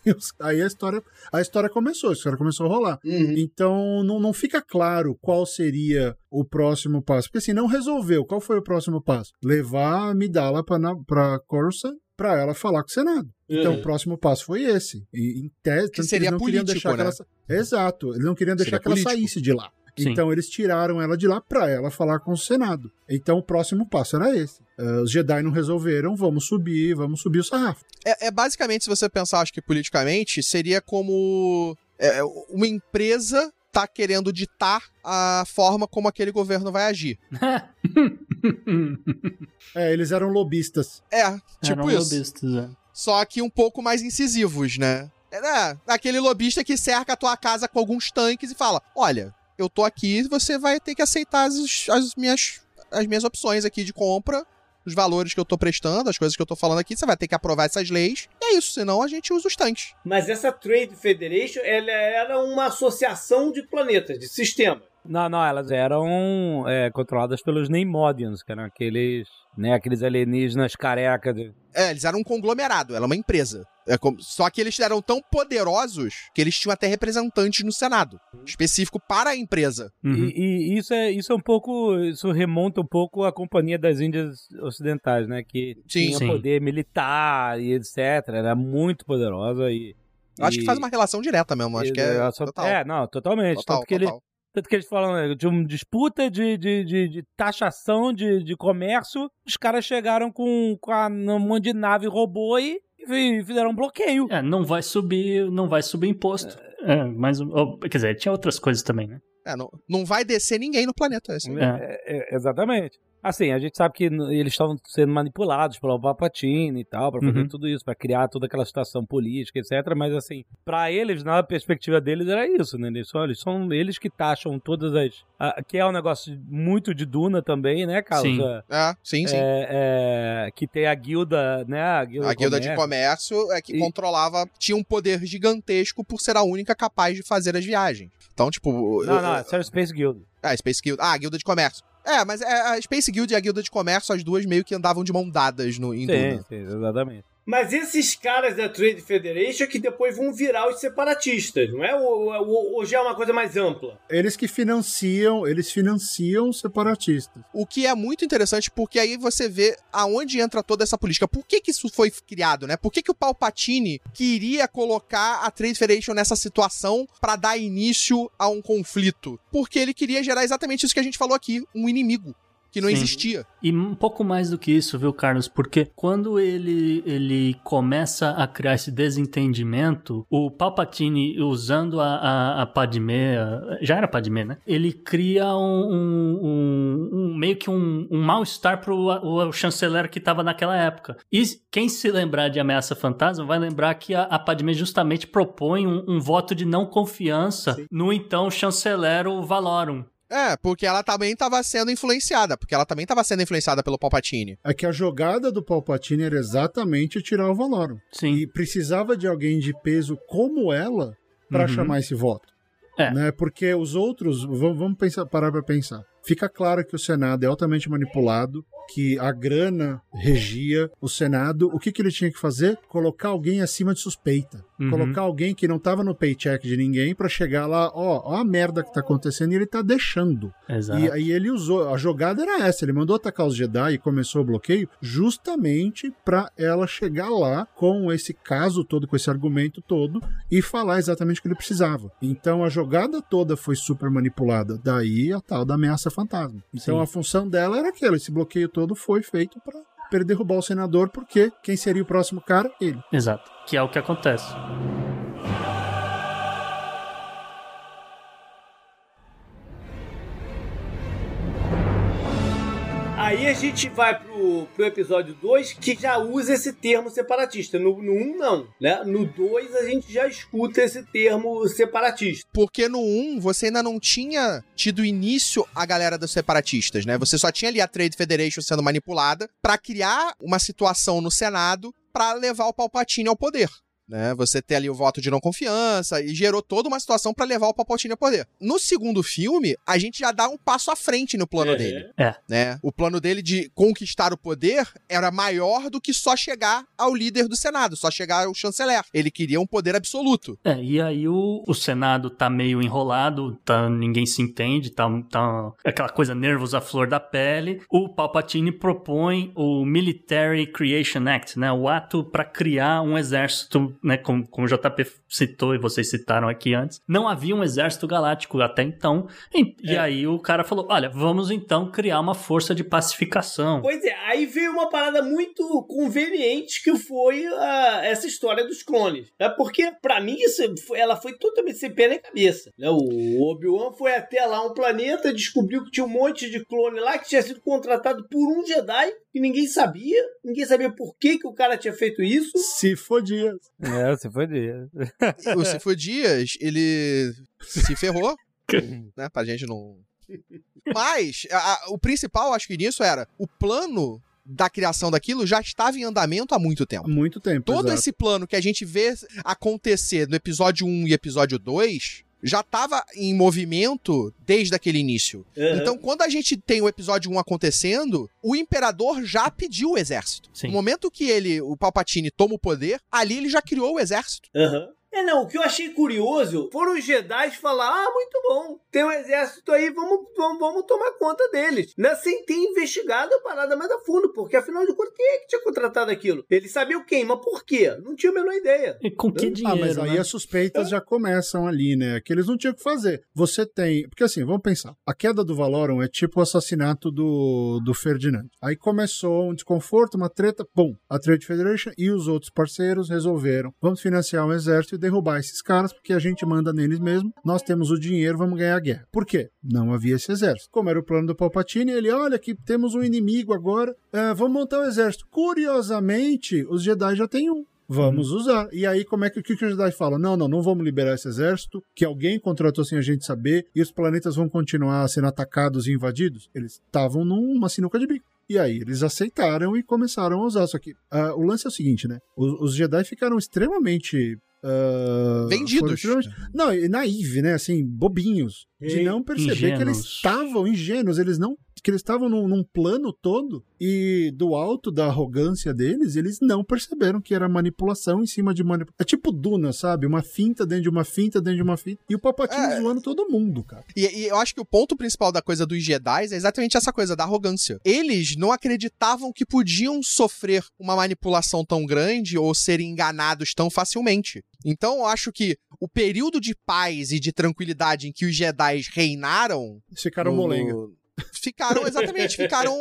Speaker 4: Aí a história, a história começou, a história começou a rolar. Uhum. Então não, não fica claro qual seria o próximo passo. Porque assim, não resolveu. Qual foi o próximo passo? Levar a Midala para Coruscant para ela falar com o Senado. Então, uhum. o próximo passo foi esse. E, em tese,
Speaker 5: que seria político,
Speaker 4: deixar
Speaker 5: né?
Speaker 4: que ela... Exato. Eles não queriam deixar seria que político. ela saísse de lá. Sim. Então, eles tiraram ela de lá para ela falar com o Senado. Então, o próximo passo era esse. Uh, os Jedi não resolveram, vamos subir, vamos subir o sarrafo.
Speaker 5: É, é basicamente, se você pensar, acho que politicamente, seria como é, uma empresa tá querendo ditar a forma como aquele governo vai agir.
Speaker 4: é, eles eram lobistas.
Speaker 5: É, tipo
Speaker 3: eram
Speaker 5: isso.
Speaker 3: Lobistas, é.
Speaker 5: Só que um pouco mais incisivos, né? É, aquele lobista que cerca a tua casa com alguns tanques e fala: Olha, eu tô aqui, você vai ter que aceitar as, as, minhas, as minhas opções aqui de compra os valores que eu tô prestando, as coisas que eu tô falando aqui, você vai ter que aprovar essas leis. E é isso, senão a gente usa os tanques.
Speaker 2: Mas essa Trade Federation, ela era uma associação de planetas, de sistemas.
Speaker 1: Não, não, elas eram é, controladas pelos Neimodians, que eram aqueles, né, aqueles alienígenas carecas. De...
Speaker 5: É, eles eram um conglomerado, ela é uma empresa. É como... Só que eles eram tão poderosos que eles tinham até representantes no Senado, específico para a empresa.
Speaker 1: Uhum. E, e, isso, é, isso é um pouco. Isso remonta um pouco à Companhia das Índias Ocidentais, né? Que sim, tinha sim. poder militar e etc. Era muito poderosa e.
Speaker 5: Eu acho que faz uma relação direta mesmo, acho que é. Total.
Speaker 1: É, não, totalmente. Total, Tanto que total. Tanto que eles falam né, de uma disputa de, de, de, de taxação de, de comércio. Os caras chegaram com, com a, um monte de nave robô e, e fizeram um bloqueio.
Speaker 3: É, não vai subir, não vai subir imposto. É, é mas, ou, quer dizer, tinha outras coisas também, né?
Speaker 5: É, não, não vai descer ninguém no planeta. Assim.
Speaker 1: É. É, é, exatamente. Assim, a gente sabe que eles estavam sendo manipulados pelo Palpatine e tal, para fazer uhum. tudo isso, para criar toda aquela situação política, etc. Mas, assim, para eles, na perspectiva deles, era isso, né? Eles são, eles, são eles que taxam todas as. A, que é um negócio muito de Duna também, né, Carlos?
Speaker 5: Sim. É, sim, sim.
Speaker 1: É, é, que tem a guilda, né? A guilda,
Speaker 5: a guilda de comércio é que e... controlava, tinha um poder gigantesco por ser a única capaz de fazer as viagens. Então, tipo.
Speaker 1: Não, eu, não, é Space Guild.
Speaker 5: Ah, Space Guild. Ah, Guilda de Comércio. É, mas é, a Space Guild e a Guilda de Comércio, as duas meio que andavam de mão dadas no, em
Speaker 1: Sim,
Speaker 5: Duna.
Speaker 1: sim, exatamente.
Speaker 2: Mas esses caras da Trade Federation que depois vão virar os separatistas, não é? Ou, ou, ou já é uma coisa mais ampla?
Speaker 4: Eles que financiam, eles financiam os separatistas.
Speaker 5: O que é muito interessante, porque aí você vê aonde entra toda essa política. Por que, que isso foi criado, né? Por que, que o Palpatine queria colocar a Trade Federation nessa situação para dar início a um conflito? Porque ele queria gerar exatamente isso que a gente falou aqui, um inimigo que não
Speaker 3: Sim.
Speaker 5: existia.
Speaker 3: E um pouco mais do que isso, viu, Carlos? Porque quando ele, ele começa a criar esse desentendimento, o Palpatine, usando a, a, a Padmé, já era Padmé, né? Ele cria um, um- um- meio que um, um mal-estar pro o, o chanceler que estava naquela época. E quem se lembrar de Ameaça Fantasma vai lembrar que a, a Padmé justamente propõe um, um voto de não confiança no então chanceler o Valorum.
Speaker 5: É, porque ela também estava sendo influenciada, porque ela também estava sendo influenciada pelo Palpatine.
Speaker 4: É que a jogada do Palpatine era exatamente tirar o Valorum.
Speaker 3: Sim.
Speaker 4: E precisava de alguém de peso como ela para
Speaker 3: Uhum.
Speaker 4: chamar esse voto.
Speaker 3: É.
Speaker 4: Né? Porque os outros, vamos, vamos pensar, parar para pensar. Fica claro que o Senado é altamente manipulado, que a grana regia o Senado. O que, que ele tinha que fazer? Colocar alguém acima de suspeita.
Speaker 3: Uhum.
Speaker 4: Colocar alguém que não tava no paycheck de ninguém para chegar lá, ó, ó a merda que tá acontecendo e ele tá deixando.
Speaker 3: Exato.
Speaker 4: E aí ele usou, a jogada era essa, ele mandou atacar os Jedi e começou o bloqueio justamente pra ela chegar lá com esse caso todo, com esse argumento todo e falar exatamente o que ele precisava. Então a jogada toda foi super manipulada, daí a tal da ameaça fantasma. Então
Speaker 3: Sim.
Speaker 4: a função dela era aquela, esse bloqueio todo foi feito pra derrubar o senador, porque quem seria o próximo cara? Ele.
Speaker 3: Exato. Que é o que acontece.
Speaker 2: Aí a gente vai pro, pro episódio 2, que já usa esse termo separatista. No, no 1, não. Né? No 2, a gente já escuta esse termo separatista.
Speaker 5: Porque no 1 você ainda não tinha tido início a galera dos separatistas, né? Você só tinha ali a Trade Federation sendo manipulada pra criar uma situação no Senado pra levar o Palpatine ao poder. Né? Você ter ali o voto de não confiança e gerou toda uma situação pra levar o Palpatine ao poder. No segundo filme, a gente já dá um passo à frente no plano
Speaker 2: É.
Speaker 5: dele.
Speaker 3: É.
Speaker 5: Né? O plano dele de conquistar o poder era maior do que só chegar ao líder do Senado, só chegar ao chanceler. Ele queria um poder absoluto.
Speaker 3: É, e aí o, o Senado tá meio enrolado, tá, ninguém se entende, tá, tá aquela coisa nervos à flor da pele. O Palpatine propõe o Military Creation Act, né? O ato para criar um exército, né? Como, como o JP citou e vocês citaram aqui antes. Não havia um exército galáctico até então. E, e
Speaker 2: É.
Speaker 3: aí o cara falou: olha, vamos então criar uma força de pacificação.
Speaker 2: Pois é, aí veio uma parada muito conveniente que foi essa história dos clones. Né? Porque, pra mim, isso, foi- ela foi totalmente sem pé nem cabeça. Né? O Obi-Wan foi até lá um planeta, descobriu que tinha um monte de clone lá que tinha sido contratado por um Jedi que ninguém sabia. Ninguém sabia por que, que o cara tinha feito isso.
Speaker 4: Se fodia.
Speaker 1: É, você foi dia.
Speaker 5: E o Cifo Dias, ele se ferrou, né? Pra gente não. Mas, a- a- o principal, acho que nisso era o plano da criação daquilo já estava em andamento há muito tempo.
Speaker 4: Muito tempo.
Speaker 5: Todo
Speaker 4: exato.
Speaker 5: esse plano que a gente vê acontecer no episódio 1 e episódio 2 já estava em movimento desde aquele início.
Speaker 2: Aham.
Speaker 5: Então, quando a gente tem o episódio 1 acontecendo, o imperador já pediu o exército.
Speaker 3: Sim.
Speaker 5: No momento que ele, o Palpatine, toma o poder, ali ele já criou o exército.
Speaker 2: Aham. É, não, o que eu achei curioso foram os Jedi falar: ah, muito bom, tem um exército aí, vamos, vamos, vamos tomar conta deles. Né? Sem ter investigado a parada mais a fundo, porque afinal de contas, quem é que tinha contratado aquilo? Eles sabiam quem, mas por quê? Não tinha a menor ideia.
Speaker 3: E com que
Speaker 4: Ah,
Speaker 3: dinheiro,
Speaker 4: mas aí
Speaker 3: né?
Speaker 4: as suspeitas já começam ali, né? Que eles não tinham o que fazer. Você tem. Porque assim, vamos pensar. A queda do Valorum é tipo o assassinato do, do Ferdinand. Aí começou um desconforto, uma treta, pum. A Trade Federation e os outros parceiros resolveram. Vamos financiar um exército e derrubar esses caras, porque a gente manda neles mesmo. Nós temos o dinheiro, vamos ganhar a guerra. Por quê? Não havia esse exército. Como era o plano do Palpatine, ele, olha que temos um inimigo agora, é, vamos montar o exército. Curiosamente, os Jedi já têm um. Vamos usar. E aí, como é que, o que que os Jedi falam? Não, não, não vamos liberar esse exército, que alguém contratou sem a gente saber, e os planetas vão continuar sendo atacados e invadidos. Eles estavam numa sinuca de bico. E aí, eles aceitaram e começaram a usar. Só que ah, o lance é o seguinte, né? Os, os Jedi ficaram extremamente. Ah,
Speaker 5: Vendidos.
Speaker 4: Não, naive, né? Assim, bobinhos. De não perceber que eles
Speaker 3: Ingênuos.
Speaker 4: estavam ingênuos, eles não que eles estavam num, num, plano todo e do alto da arrogância deles, eles não perceberam que era manipulação em cima de manipulação. É tipo Duna, sabe? Uma finta dentro de uma finta dentro de uma finta. E o Palpatine é... zoando todo mundo, cara.
Speaker 5: E, e, eu acho que o ponto principal da coisa dos Jedi é exatamente essa coisa da arrogância. Eles não acreditavam que podiam sofrer uma manipulação tão grande ou serem enganados tão facilmente. Então eu acho que o período de paz e de tranquilidade em que os Jedi reinaram.
Speaker 4: Ficaram no, molenga.
Speaker 5: Ficaram, exatamente, ficaram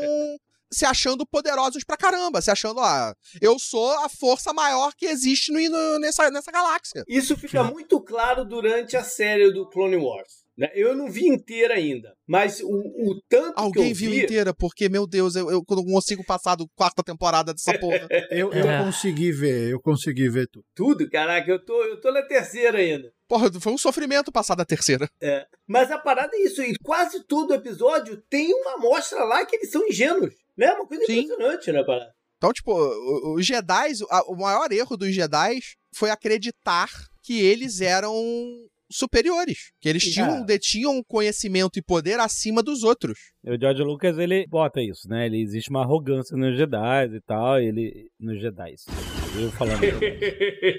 Speaker 5: se achando poderosos pra caramba, se achando, ah, eu sou a força maior que existe no, no, nessa, nessa galáxia.
Speaker 2: Isso fica muito claro durante a série do Clone Wars. Né? Eu não vi inteira ainda, mas o, o tanto
Speaker 5: Alguém
Speaker 2: viu
Speaker 5: vi... inteira, porque, meu Deus, eu, eu não consigo passar do quarta temporada dessa porra.
Speaker 4: eu, eu é. consegui ver, eu consegui ver tudo.
Speaker 2: Tudo? Caraca, eu tô, eu tô na terceira ainda.
Speaker 5: Porra, foi um sofrimento passar da terceira.
Speaker 2: É. Mas a parada é isso, e quase todo episódio tem uma amostra lá que eles são ingênuos. Né? Uma coisa Sim. impressionante, né, parada?
Speaker 5: Então, tipo, os Jedi, o maior erro dos Jedi foi acreditar que eles eram superiores. Que eles tinham, detinham conhecimento e poder acima dos outros.
Speaker 1: O George Lucas, ele bota isso, né? Ele existe uma arrogância nos Jedi e tal, ele... Nos Jedi. Eu falando.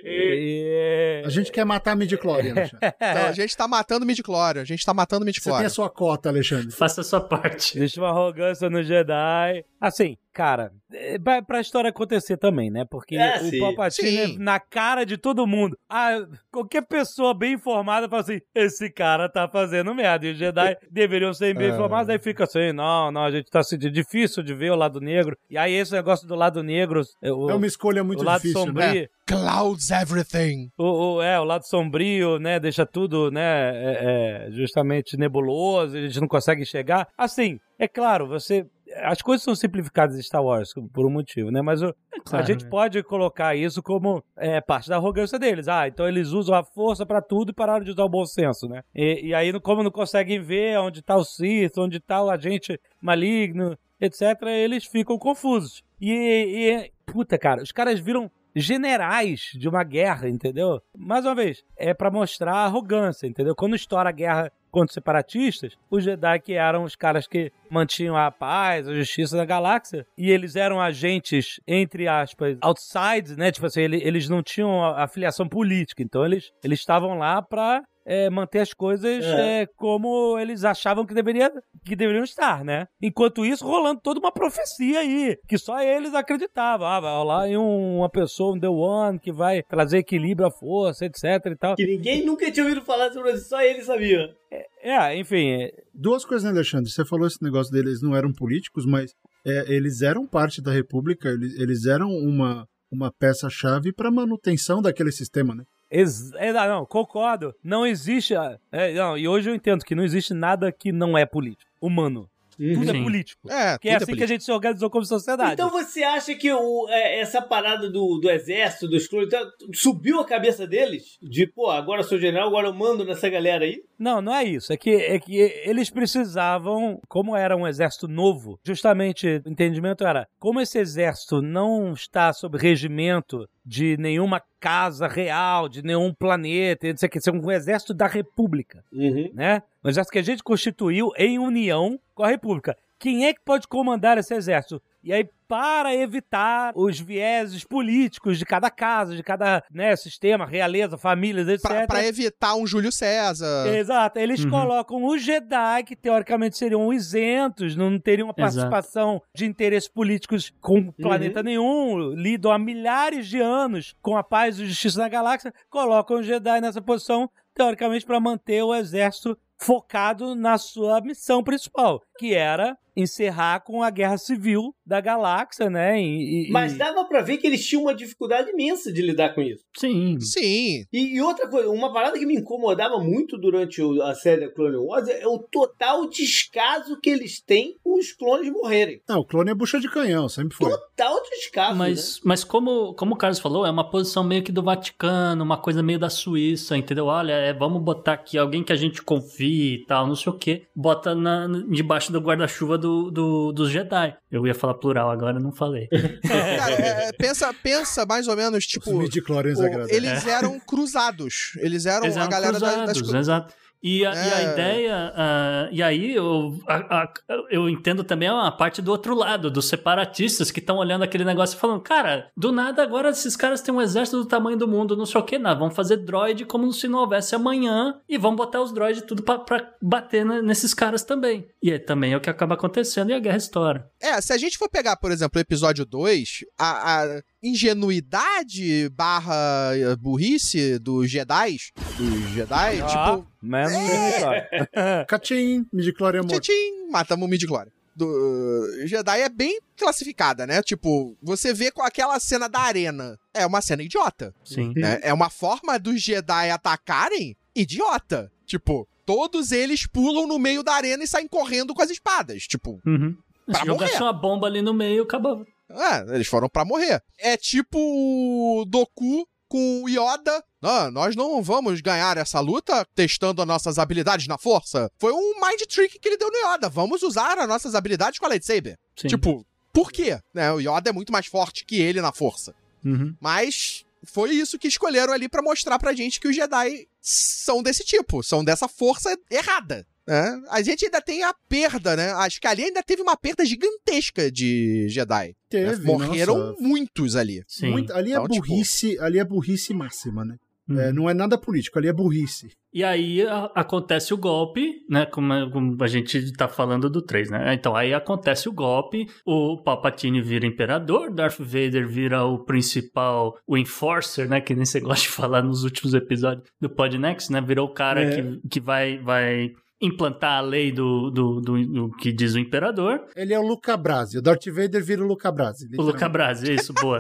Speaker 4: e... A gente quer matar a midichlorian,
Speaker 5: Alexandre. Então, a gente tá matando midichlorian, a gente tá matando midichlorian.
Speaker 4: Você tem a sua cota, Alexandre.
Speaker 3: Faça a sua parte.
Speaker 1: Existe uma arrogância no Jedi. Assim, cara, é pra, pra história acontecer também, né? Porque é, o Palpatine, na cara de todo mundo, ah, qualquer pessoa bem informada fala assim, esse cara tá fazendo merda. E os Jedi deveriam ser bem é. informados, aí fica assim, não, não, a gente tá sentindo difícil de ver o lado negro. E aí esse negócio do lado negro...
Speaker 4: O, é uma escolha muito o lado difícil,
Speaker 1: sombrio, né?
Speaker 5: Clouds everything.
Speaker 1: O, o, é, o lado sombrio, né? Deixa tudo, né? É, é, justamente nebuloso, a gente não consegue enxergar. Assim, é claro, você as coisas são simplificadas em Star Wars por um motivo, né? Mas o, é claro, a gente né? pode colocar isso como é, parte da arrogância deles. Ah, então eles usam a força para tudo e pararam de usar o bom senso, né? E, e aí, como não conseguem ver onde tá o Sith, onde tá o agente maligno, etc., eles ficam confusos. E, e puta, cara, os caras viram generais de uma guerra, entendeu? Mais uma vez, é para mostrar arrogância, entendeu? Quando estoura a guerra contra os separatistas, os Jedi que eram os caras que mantinham a paz, a justiça da galáxia, e eles eram agentes, entre aspas, outside, né? Tipo assim, eles não tinham afiliação política, então eles eles estavam lá para é, manter as coisas é. É, como eles achavam que, deveria, que deveriam estar, né? Enquanto isso, rolando toda uma profecia aí, que só eles acreditavam. Ah, vai rolar em um, uma pessoa, um The One, que vai trazer equilíbrio à força, etc e tal.
Speaker 2: Que ninguém nunca tinha ouvido falar sobre isso, só eles sabiam.
Speaker 1: É, é enfim. É
Speaker 4: Duas coisas, né, Alexandre? Você falou esse negócio deles não eram políticos, mas é, eles eram parte da República, eles, eles eram uma, uma peça-chave para manutenção daquele sistema, né?
Speaker 1: Ex é, não, concordo. Não existe. É, não, e hoje eu entendo que não existe nada que não é político. Humano. Tudo é político. É, que é, é assim é que a gente se organizou como sociedade.
Speaker 2: Então você acha que o, é, essa parada do, do exército, dos clones, então, subiu a cabeça deles? De, pô, agora sou general, agora eu mando nessa galera aí?
Speaker 1: Não, não é isso. É que, é que eles precisavam, como era um exército novo, justamente o entendimento era, como esse exército não está sob regimento de nenhuma casa real, de nenhum planeta, não sei o que, ser um exército da República, uhum. né? Um exército que a gente constituiu em união com a República. Quem é que pode comandar esse exército? E aí, para evitar os vieses políticos de cada casa, de cada né, sistema, realeza, famílias, etc.
Speaker 5: Para evitar um Júlio César.
Speaker 1: Exato. Eles uhum. colocam os Jedi, que teoricamente seriam isentos, não teriam uma participação Exato. de interesses políticos com planeta uhum. nenhum, lidam há milhares de anos com a paz e justiça da galáxia, colocam os Jedi nessa posição, teoricamente, para manter o exército focado na sua missão principal, que era encerrar com a guerra civil da galáxia, né? E,
Speaker 2: e, Mas dava para ver que eles tinham uma dificuldade imensa de lidar com isso.
Speaker 1: Sim.
Speaker 5: Sim.
Speaker 2: E, e outra coisa, uma parada que me incomodava muito durante a série Clone Wars é o total descaso que eles têm com os clones morrerem.
Speaker 4: Não, o clone é bucha de canhão, sempre foi.
Speaker 2: Total descaso.
Speaker 3: Mas,
Speaker 2: né?
Speaker 3: mas como, como o Carlos falou, é uma posição meio que do Vaticano, uma coisa meio da Suíça, entendeu? Olha, é, vamos botar aqui alguém que a gente confie e tal, não sei o quê. Bota na, debaixo do guarda-chuva do, do, dos Jedi. Eu ia falar plural agora, não falei.
Speaker 5: Cara, é, é, pensa, pensa mais ou menos, tipo.
Speaker 4: Os o,
Speaker 5: eles eram cruzados. Eles eram eles a galera
Speaker 3: cruzados,
Speaker 5: das, das...
Speaker 3: Exato. E a, é. e a é. ideia. Uh, e aí eu, a, a, eu entendo também a parte do outro lado, dos separatistas que estão olhando aquele negócio e falando: cara, do nada agora esses caras têm um exército do tamanho do mundo, não sei o que, nada. Vamos fazer droid como se não houvesse amanhã e vamos botar os droids tudo pra, pra bater nesses caras também. E aí também é o que acaba acontecendo e a guerra estoura.
Speaker 5: É, se a gente for pegar, por exemplo, o episódio 2, a, a ingenuidade barra eh, burrice dos Jedi, dos Jedi, ah, tipo...
Speaker 1: Menos é...
Speaker 4: Cachim, midichlorian morto.
Speaker 5: Cachim, matamos o midichlorian. Do uh, Jedi é bem classificada, né? Tipo, você vê com aquela cena da arena. É uma cena idiota.
Speaker 3: Sim.
Speaker 5: Né? É uma forma dos Jedi atacarem idiota. Tipo, todos eles pulam no meio da arena e saem correndo com as espadas. Tipo,
Speaker 3: uhum. pra Jogasse morrer. uma bomba ali no meio, acabou.
Speaker 5: É, eles foram para morrer. É tipo o Doku com o Yoda. Ah, nós não vamos ganhar essa luta testando as nossas habilidades na força. Foi um mind trick que ele deu no Yoda. Vamos usar as nossas habilidades com a lightsaber. Sim. Tipo, por quê? Né, o Yoda é muito mais forte que ele na força.
Speaker 3: Uhum.
Speaker 5: Mas foi isso que escolheram ali para mostrar pra gente que os Jedi são desse tipo, são dessa força errada. Né? A gente ainda tem a perda, né? Acho que ali ainda teve uma perda gigantesca de Jedi.
Speaker 4: Teve,
Speaker 5: né? Morreram nossa. muitos ali.
Speaker 4: Sim. Muito, ali é então, é burrice, tipo... ali é burrice máxima, né? Hum. É, não é nada político, ali é burrice.
Speaker 3: E aí a, acontece o golpe, né? Como, como, a gente tá falando do 3, né? Então aí acontece o golpe, o Palpatine vira imperador, Darth Vader vira o principal, o enforcer, né? Que nem você gosta de falar nos últimos episódios do Podnext, né? Virou o cara é. que, que vai, vai implantar a lei do, do, do, do, que diz o imperador.
Speaker 4: Ele é o Luca Brasi. O Darth Vader vira o Luca Brasi.
Speaker 3: O Luca Brasi, isso, boa.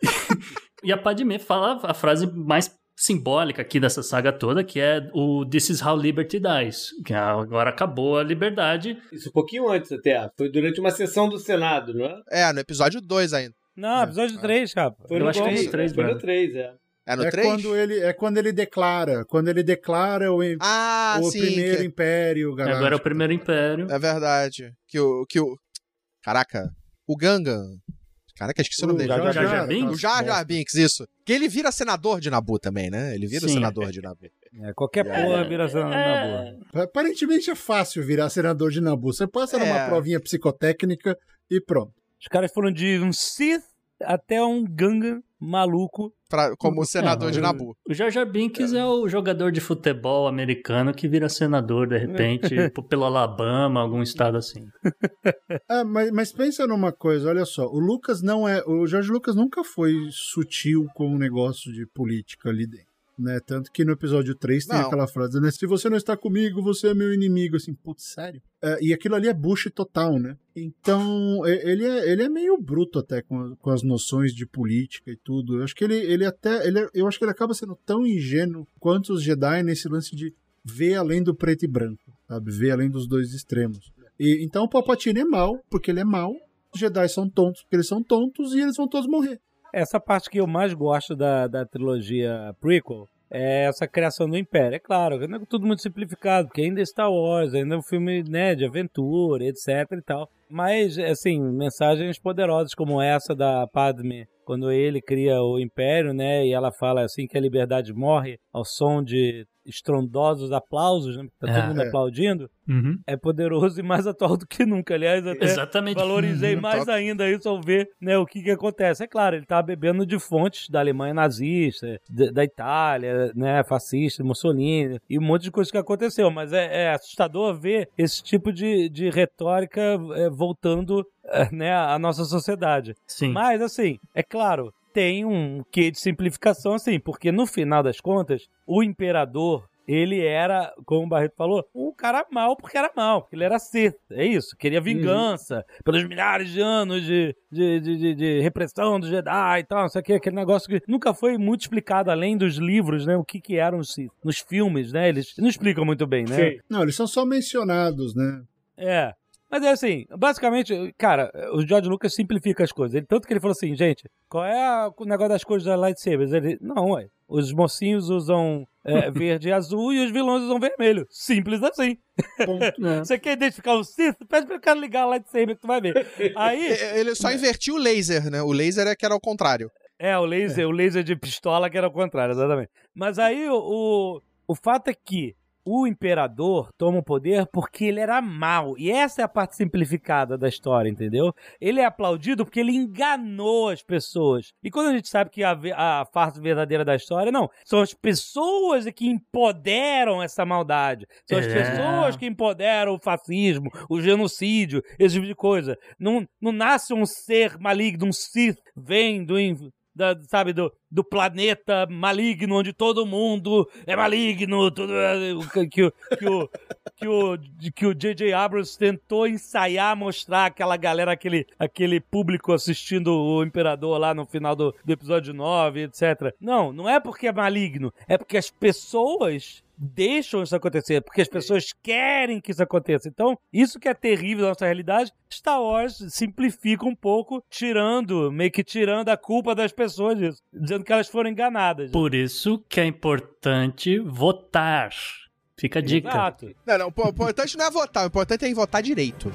Speaker 3: e a Padme fala a frase mais simbólica aqui dessa saga toda, que é o This is how liberty dies, que agora acabou a liberdade.
Speaker 2: Isso um pouquinho antes até, foi durante uma sessão do Senado, não é?
Speaker 5: É, no episódio 2 ainda.
Speaker 1: Não, episódio 3, cara.
Speaker 3: Foi Eu acho que é no 3,
Speaker 2: Foi no 3, é.
Speaker 5: É no é 3?
Speaker 4: Quando ele, é quando ele declara. Quando ele declara o,
Speaker 5: ah,
Speaker 4: o
Speaker 5: sim,
Speaker 4: primeiro
Speaker 5: que...
Speaker 4: império
Speaker 3: galáctico. Agora é o primeiro império.
Speaker 5: É verdade. Que o. Que o... Caraca, o Gangan. Caraca, esqueci o, nome dele.
Speaker 3: Jar Jar Binks?
Speaker 5: O Jar Jar Binks, isso. Que ele vira senador de Nabu também, né? Ele vira Sim. senador de Nabu.
Speaker 1: É, qualquer é, porra vira senador é... de Nabu.
Speaker 4: Aparentemente é fácil virar senador de Nabu. Você passa é. numa provinha psicotécnica e pronto.
Speaker 1: Os caras foram de um Sith até um Gangan maluco.
Speaker 5: Pra, como senador de Nabu.
Speaker 3: O Jar Binks é. é. o jogador de futebol americano que vira senador, de repente, pelo Alabama, algum estado assim.
Speaker 4: É, mas, mas pensa numa coisa, olha só, o Lucas não é. O Jorge Lucas nunca foi sutil com o um negócio de política ali dentro né? Tanto que no episódio 3 tem não. aquela frase, né? Se você não está comigo, você é meu inimigo. Assim, putz, sério? É, e aquilo ali é Bush total, né? Então, ele é, ele é meio bruto até com, com as noções de política e tudo. Eu acho que ele, ele até. Ele, eu acho que ele acaba sendo tão ingênuo quanto os Jedi nesse lance de ver além do preto e branco, sabe? Ver além dos dois extremos. E, então o Palpatine é mal, porque ele é mal. Os Jedi são tontos, porque eles são tontos, e eles vão todos morrer.
Speaker 1: Essa parte que eu mais gosto da, da trilogia prequel é essa criação do Império. É claro, não é tudo muito simplificado, porque ainda é Star Wars, ainda é um filme né, de aventura, etc e tal. Mas, assim, mensagens poderosas como essa da Padme, quando ele cria o Império, né, e ela fala assim que a liberdade morre ao som de estrondosos aplausos, né? Tá todo é, mundo é. aplaudindo.
Speaker 3: Uhum.
Speaker 1: É poderoso e mais atual do que nunca. Aliás, até Exatamente. valorizei uhum. mais ainda isso ao ver né, o que, que acontece. É claro, ele tá bebendo de fontes da Alemanha nazista, da Itália, né, fascista, Mussolini, e um monte de coisa que aconteceu. Mas é, é assustador ver esse tipo de, de retórica é, voltando é, né, à nossa sociedade.
Speaker 3: Sim.
Speaker 1: Mas, assim, é claro, tem um quê de simplificação, assim, porque no final das contas, o imperador ele era, como o Barreto falou, um cara mal porque era mal, porque ele era Sith, é isso, queria vingança uhum. pelos milhares de anos de, de, de, de, repressão do Jedi e tal, não sei o que, aquele negócio que nunca foi muito explicado além dos livros, né, o que que eram os Sith. Nos filmes, né, eles não explicam muito bem, né? Sim.
Speaker 4: Não, eles são só mencionados, né?
Speaker 1: É, mas é assim, basicamente, cara, o George Lucas simplifica as coisas. Ele, tanto que ele falou assim, gente, qual é a, o negócio das cores das lightsabers? Ele, não, ué, os mocinhos usam é, verde e azul e os vilões usam vermelho. Simples assim. É. Você quer identificar o Sith? Pede pro cara ligar a lightsaber que tu vai ver. Aí...
Speaker 5: Ele só invertiu o laser, né? O laser é que era o contrário.
Speaker 1: É, o laser, é. o laser de pistola que era o contrário, exatamente. Mas aí o, o, o fato é que o imperador toma o poder porque ele era mau. E essa é a parte simplificada da história, entendeu? Ele é aplaudido porque ele enganou as pessoas. E quando a gente sabe que a, a farsa verdadeira da história, não. São as pessoas que empoderam essa maldade. São as
Speaker 3: É.
Speaker 1: pessoas que empoderam o fascismo, o genocídio, esse tipo de coisa. Não, não nasce um ser maligno, um Sith vem do, da- sabe, do, do planeta maligno, onde todo mundo é maligno, tudo é- o que, que, o- que o que o que J.J. Abrams tentou ensaiar, mostrar aquela galera, aquele, aquele público assistindo o Imperador lá no final do, do episódio 9, etc. Não, não é porque é maligno, é porque as pessoas deixam isso acontecer, porque as pessoas querem que isso aconteça. Então, isso que é terrível na nossa realidade, Star Wars simplifica um pouco, tirando, meio que tirando a culpa das pessoas disso, que elas foram enganadas.
Speaker 3: Por isso que é importante votar. Fica a dica.
Speaker 1: Exato.
Speaker 5: Não, não, o importante não é votar, o importante é votar direito.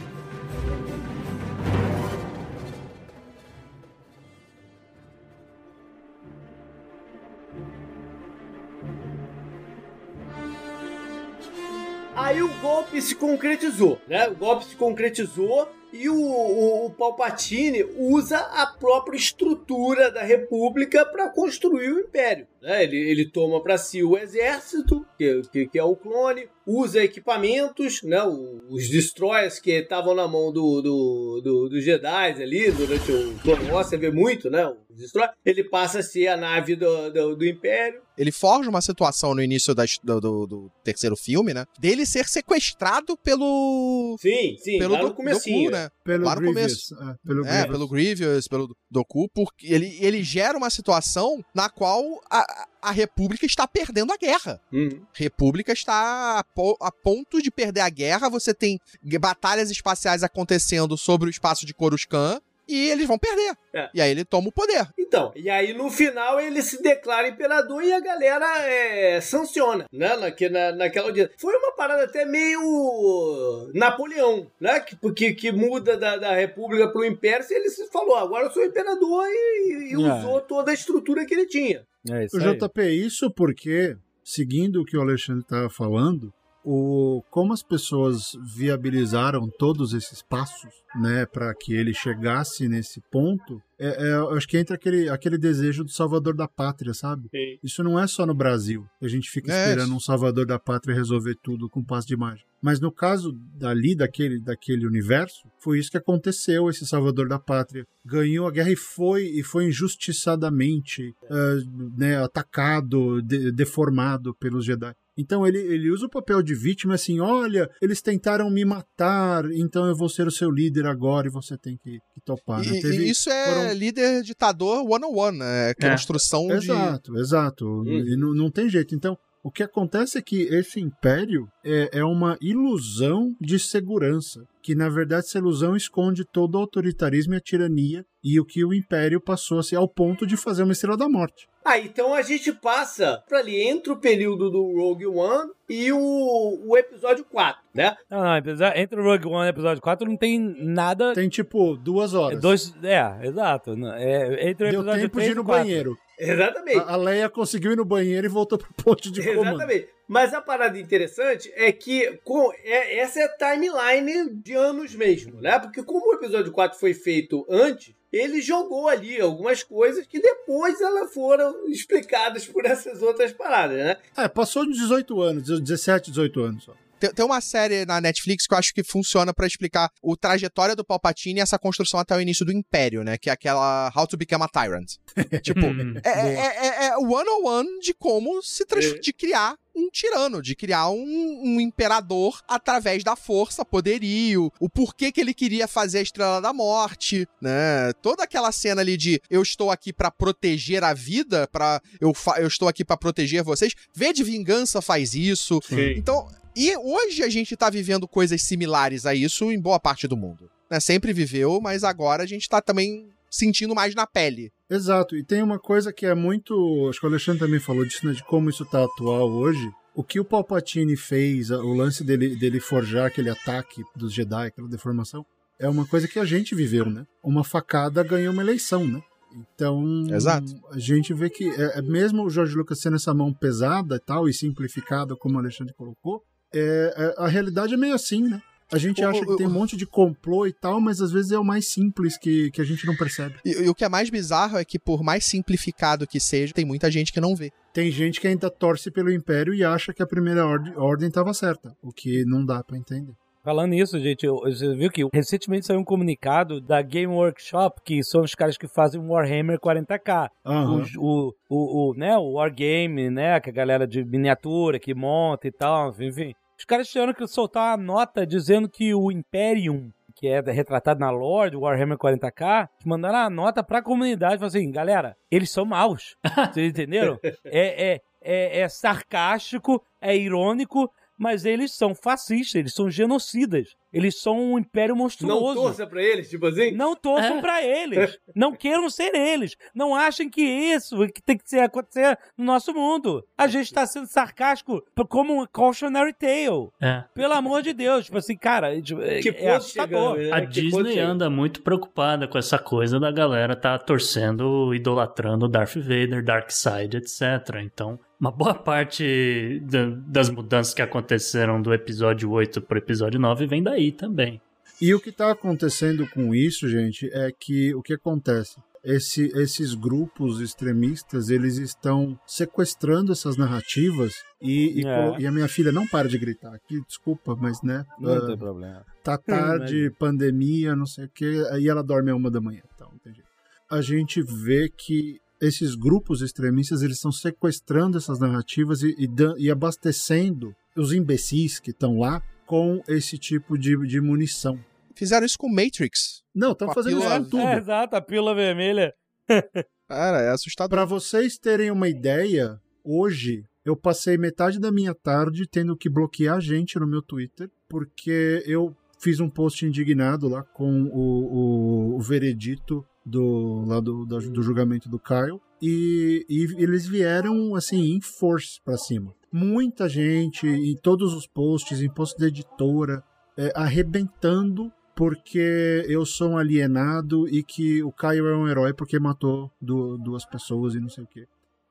Speaker 2: Aí o golpe se concretizou, né? O golpe se concretizou e o, o, o Palpatine usa a própria estrutura da República para construir o Império. Né? Ele, ele toma para si o exército, que, que, que é o clone, usa equipamentos, né? Os destroyers que estavam na mão do, do, do, dos Jedi ali durante o Clone Wars, você vê muito, né? Os destroyers. Ele passa a ser a nave do, do, do Império.
Speaker 5: Ele forja uma situação no início das- do, do- do terceiro filme, né? Dele ser sequestrado pelo.
Speaker 2: Sim, sim,
Speaker 5: pelo
Speaker 2: lá no
Speaker 5: Do-
Speaker 2: comecinho,
Speaker 5: Doku,
Speaker 2: né?
Speaker 5: né?
Speaker 4: Pelo
Speaker 5: Lá no
Speaker 4: Grievous. É, pelo
Speaker 5: É,
Speaker 4: Grievous.
Speaker 5: pelo Grievous, pelo Doku, porque ele, ele gera uma situação na qual a, a República está perdendo a guerra.
Speaker 2: Uhum.
Speaker 5: República está a, po- a ponto de perder a guerra. Você tem batalhas espaciais acontecendo sobre o espaço de Coruscant e eles vão perder.
Speaker 2: É.
Speaker 5: E aí ele toma o poder.
Speaker 2: Então, e aí no final ele se declara imperador e a galera é, sanciona, né? Naque, na, naquela audiência. Foi uma parada até meio Napoleão, né? Que, que, que muda da, da república pro império. Ele se falou, agora eu sou imperador e, e
Speaker 1: É.
Speaker 2: usou toda a estrutura que ele tinha.
Speaker 1: É isso
Speaker 4: O
Speaker 1: aí.
Speaker 4: JP, isso porque, seguindo o que o Alexandre estava falando, o, como as pessoas viabilizaram todos esses passos, né, para que ele chegasse nesse ponto, é, é, eu acho que entra aquele, aquele desejo do salvador da pátria, sabe? Isso não é só no Brasil, a gente fica
Speaker 5: É
Speaker 4: esperando
Speaker 5: isso.
Speaker 4: um salvador da pátria resolver tudo com passo de mágica. Mas no caso dali, daquele, daquele universo, foi isso que aconteceu, esse salvador da pátria. Ganhou a guerra e foi, e foi injustiçadamente eh, né, atacado, de- deformado pelos Jedi. Então ele, ele usa o papel de vítima assim: olha, eles tentaram me matar, então eu vou ser o seu líder agora e você tem que, que topar. né?
Speaker 5: E,
Speaker 4: Teve-
Speaker 5: e isso é
Speaker 4: foram-
Speaker 5: líder ditador one-on-one, né? Aquela
Speaker 3: É.
Speaker 5: instrução de.
Speaker 4: Exato, exato. E não, não tem jeito. Então, o que acontece é que esse império é, é uma ilusão de segurança. Que, na verdade, essa ilusão esconde todo o autoritarismo e a tirania e o que o império passou a ser ao ponto de fazer uma estrela da morte.
Speaker 2: Ah, então a gente passa pra ali entre o período do Rogue One e o, o episódio 4, né?
Speaker 1: Não, não, entre o Rogue One e o episódio 4 não tem nada.
Speaker 4: Tem, tipo, duas
Speaker 1: É,
Speaker 4: horas.
Speaker 1: dois, é, exato. É, entre o
Speaker 4: Deu
Speaker 1: episódio
Speaker 4: tempo
Speaker 1: 3
Speaker 4: de ir no
Speaker 1: 4.
Speaker 4: banheiro.
Speaker 2: Exatamente.
Speaker 4: A, a Leia conseguiu ir no banheiro e voltou pro ponto de comando.
Speaker 2: Exatamente. Mas a parada interessante é que com, é, essa é a timeline de anos mesmo, né? Porque como o episódio 4 foi feito antes, ele jogou ali algumas coisas que depois elas foram explicadas por essas outras paradas, né?
Speaker 4: É, passou de 18 anos, 17, 18 anos só.
Speaker 5: Tem, tem uma série na Netflix que eu acho que funciona pra explicar o trajetória do Palpatine e essa construção até o início do Império, né? Que é aquela How to Become a Tyrant. tipo,
Speaker 3: Hum.
Speaker 5: é, é, é, é one on one de como se
Speaker 2: É.
Speaker 5: de criar um tirano, de criar um, um imperador através da força, poderio, o porquê que ele queria fazer a Estrela da Morte, né? Toda aquela cena ali de eu estou aqui pra proteger a vida, para eu, eu estou aqui pra proteger vocês. V de Vingança faz isso. Então, e hoje a gente tá vivendo coisas similares a isso em boa parte do mundo. Né? Sempre viveu, mas agora a gente tá também sentindo mais na pele.
Speaker 4: Exato, e tem uma coisa que é muito. Acho que o Alexandre também falou disso, né? De como isso tá atual hoje. O que o Palpatine fez, o lance dele, dele forjar aquele ataque dos Jedi, aquela deformação, é uma coisa que a gente viveu, né? Uma facada ganhou uma eleição, né? Então,
Speaker 5: Exato.
Speaker 4: a gente vê que é, é mesmo o George Lucas sendo essa mão pesada e tal, e simplificada, como o Alexandre colocou, é, é, a realidade é meio assim, né? A gente acha
Speaker 5: o-
Speaker 4: que tem um monte de complô e tal, mas às vezes é o mais simples que, que a gente não percebe.
Speaker 5: E, e o que é mais bizarro é que, por mais simplificado que seja, tem muita gente que não vê.
Speaker 4: Tem gente que ainda torce pelo Império e acha que a primeira ordem, ordem tava certa, o que não dá pra entender.
Speaker 1: Falando nisso, gente, você viu que recentemente saiu um comunicado da Game Workshop, que são os caras que fazem o Warhammer 40k.
Speaker 4: Aham.
Speaker 1: O, o, o, o, né, o Wargame, né, que é a galera de miniatura que monta e tal, enfim. Os caras tiveram que soltar uma nota dizendo que o Imperium, que é retratado na lore do Warhammer 40k, mandaram a nota pra comunidade, falaram assim, galera, eles são maus. Vocês entenderam? É, é, é, é sarcástico, é irônico, mas eles são fascistas, eles são genocidas. Eles são um império
Speaker 2: Não
Speaker 1: monstruoso.
Speaker 2: torça pra eles, tipo assim?
Speaker 1: Não torçam
Speaker 3: É.
Speaker 1: pra eles. Não queiram ser eles. Não achem que isso que tem que ser, acontecer no nosso mundo. A gente tá sendo sarcástico como um cautionary tale.
Speaker 3: É.
Speaker 1: Pelo amor de Deus. Tipo assim, cara, tipo, é,
Speaker 2: Que
Speaker 1: é
Speaker 2: ponto
Speaker 1: assustador.
Speaker 2: chegamos, né?
Speaker 3: A
Speaker 2: Que
Speaker 3: Disney anda muito preocupada com essa coisa da galera tá torcendo, idolatrando Darth Vader, Darkseid, etc. Então, uma boa parte da- das mudanças que aconteceram do episódio 8 pro episódio 9 vem daí também.
Speaker 4: E o que está acontecendo com isso, gente, é que o que acontece? Esse- esses grupos extremistas, eles estão sequestrando essas narrativas e, e
Speaker 1: É.
Speaker 4: e a minha filha não para de gritar aqui, desculpa, mas né,
Speaker 1: Não
Speaker 4: ah,
Speaker 1: tem problema.
Speaker 4: tá tarde, pandemia, não sei o que, aí ela dorme a uma da manhã, então jeito. A gente vê que esses grupos extremistas, eles estão sequestrando essas narrativas e, e e abastecendo os imbecis que estão lá com esse tipo de, de munição.
Speaker 5: Fizeram isso com Matrix.
Speaker 4: Não, estão fazendo isso com tudo.
Speaker 1: É, exato, a pílula vermelha.
Speaker 5: Cara, é assustador.
Speaker 4: Para vocês terem uma ideia, hoje eu passei metade da minha tarde tendo que bloquear gente no meu Twitter, porque eu fiz um post indignado lá com o, o, o veredito do, lá do, do, do julgamento do Kyle. E, e eles vieram assim em force pra cima. Muita gente em todos os posts, em posts da editora, é, arrebentando porque eu sou um alienado e que o Caio é um herói porque matou du- duas pessoas e não sei o quê.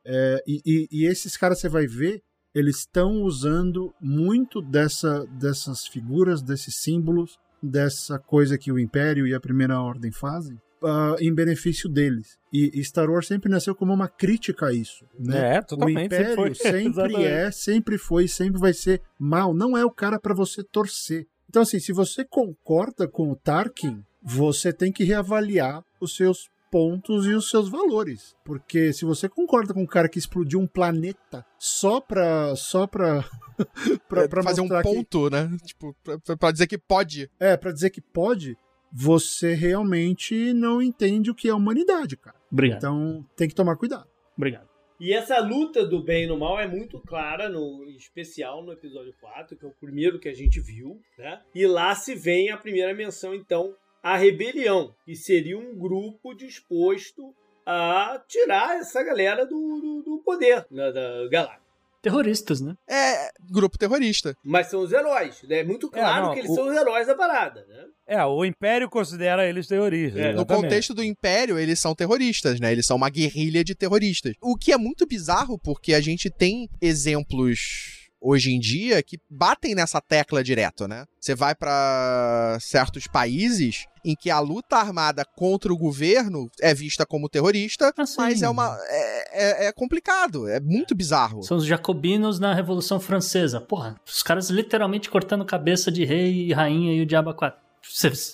Speaker 4: É, e, e- e esses caras você vai ver, eles estão usando muito dessa, dessas figuras, desses símbolos, dessa coisa que o Império e a Primeira Ordem fazem ah, em benefício deles. E, Star Wars sempre nasceu como uma crítica a isso. Né?
Speaker 1: É,
Speaker 4: O
Speaker 1: totalmente.
Speaker 4: Império
Speaker 1: foi.
Speaker 4: sempre
Speaker 1: Exatamente.
Speaker 4: é, sempre foi, sempre vai ser mal. Não é o cara para você torcer. Então, assim, se você concorda com o Tarkin, você tem que reavaliar os seus pontos e os seus valores. Porque se você concorda com um cara que explodiu um planeta só pra. só pra. pra, pra
Speaker 5: fazer um
Speaker 4: mostrar que-
Speaker 5: ponto, né? Tipo, pra- pra dizer que pode.
Speaker 4: é, pra dizer que pode, você realmente não entende o que é humanidade, cara.
Speaker 3: Obrigado.
Speaker 4: Então tem que tomar cuidado.
Speaker 3: Obrigado.
Speaker 2: E essa luta do bem e do mal é muito clara, no, em especial no episódio 4, que é o primeiro que a gente viu, né? E lá se vem a primeira menção, então, à rebelião, que seria um grupo disposto a tirar essa galera do, do, do poder né, da galáxia.
Speaker 3: Terroristas, né?
Speaker 5: É grupo terrorista.
Speaker 2: Mas são os heróis, né? É muito claro
Speaker 1: não,
Speaker 2: que eles
Speaker 1: o-
Speaker 2: são os heróis da parada, né?
Speaker 1: É, o Império considera eles terroristas.
Speaker 2: É, no
Speaker 5: contexto do Império, eles são terroristas, né? Eles são uma guerrilha de terroristas. O que é muito bizarro, porque a gente tem exemplos hoje em dia que batem nessa tecla direto, né? Você vai pra certos países em que a luta armada contra o governo é vista como terrorista,
Speaker 3: Ah, sim.
Speaker 5: mas é uma é, é- é complicado, é muito bizarro.
Speaker 3: São os jacobinos na Revolução Francesa. Porra, os caras literalmente cortando cabeça de rei e rainha e o diabo a quatro.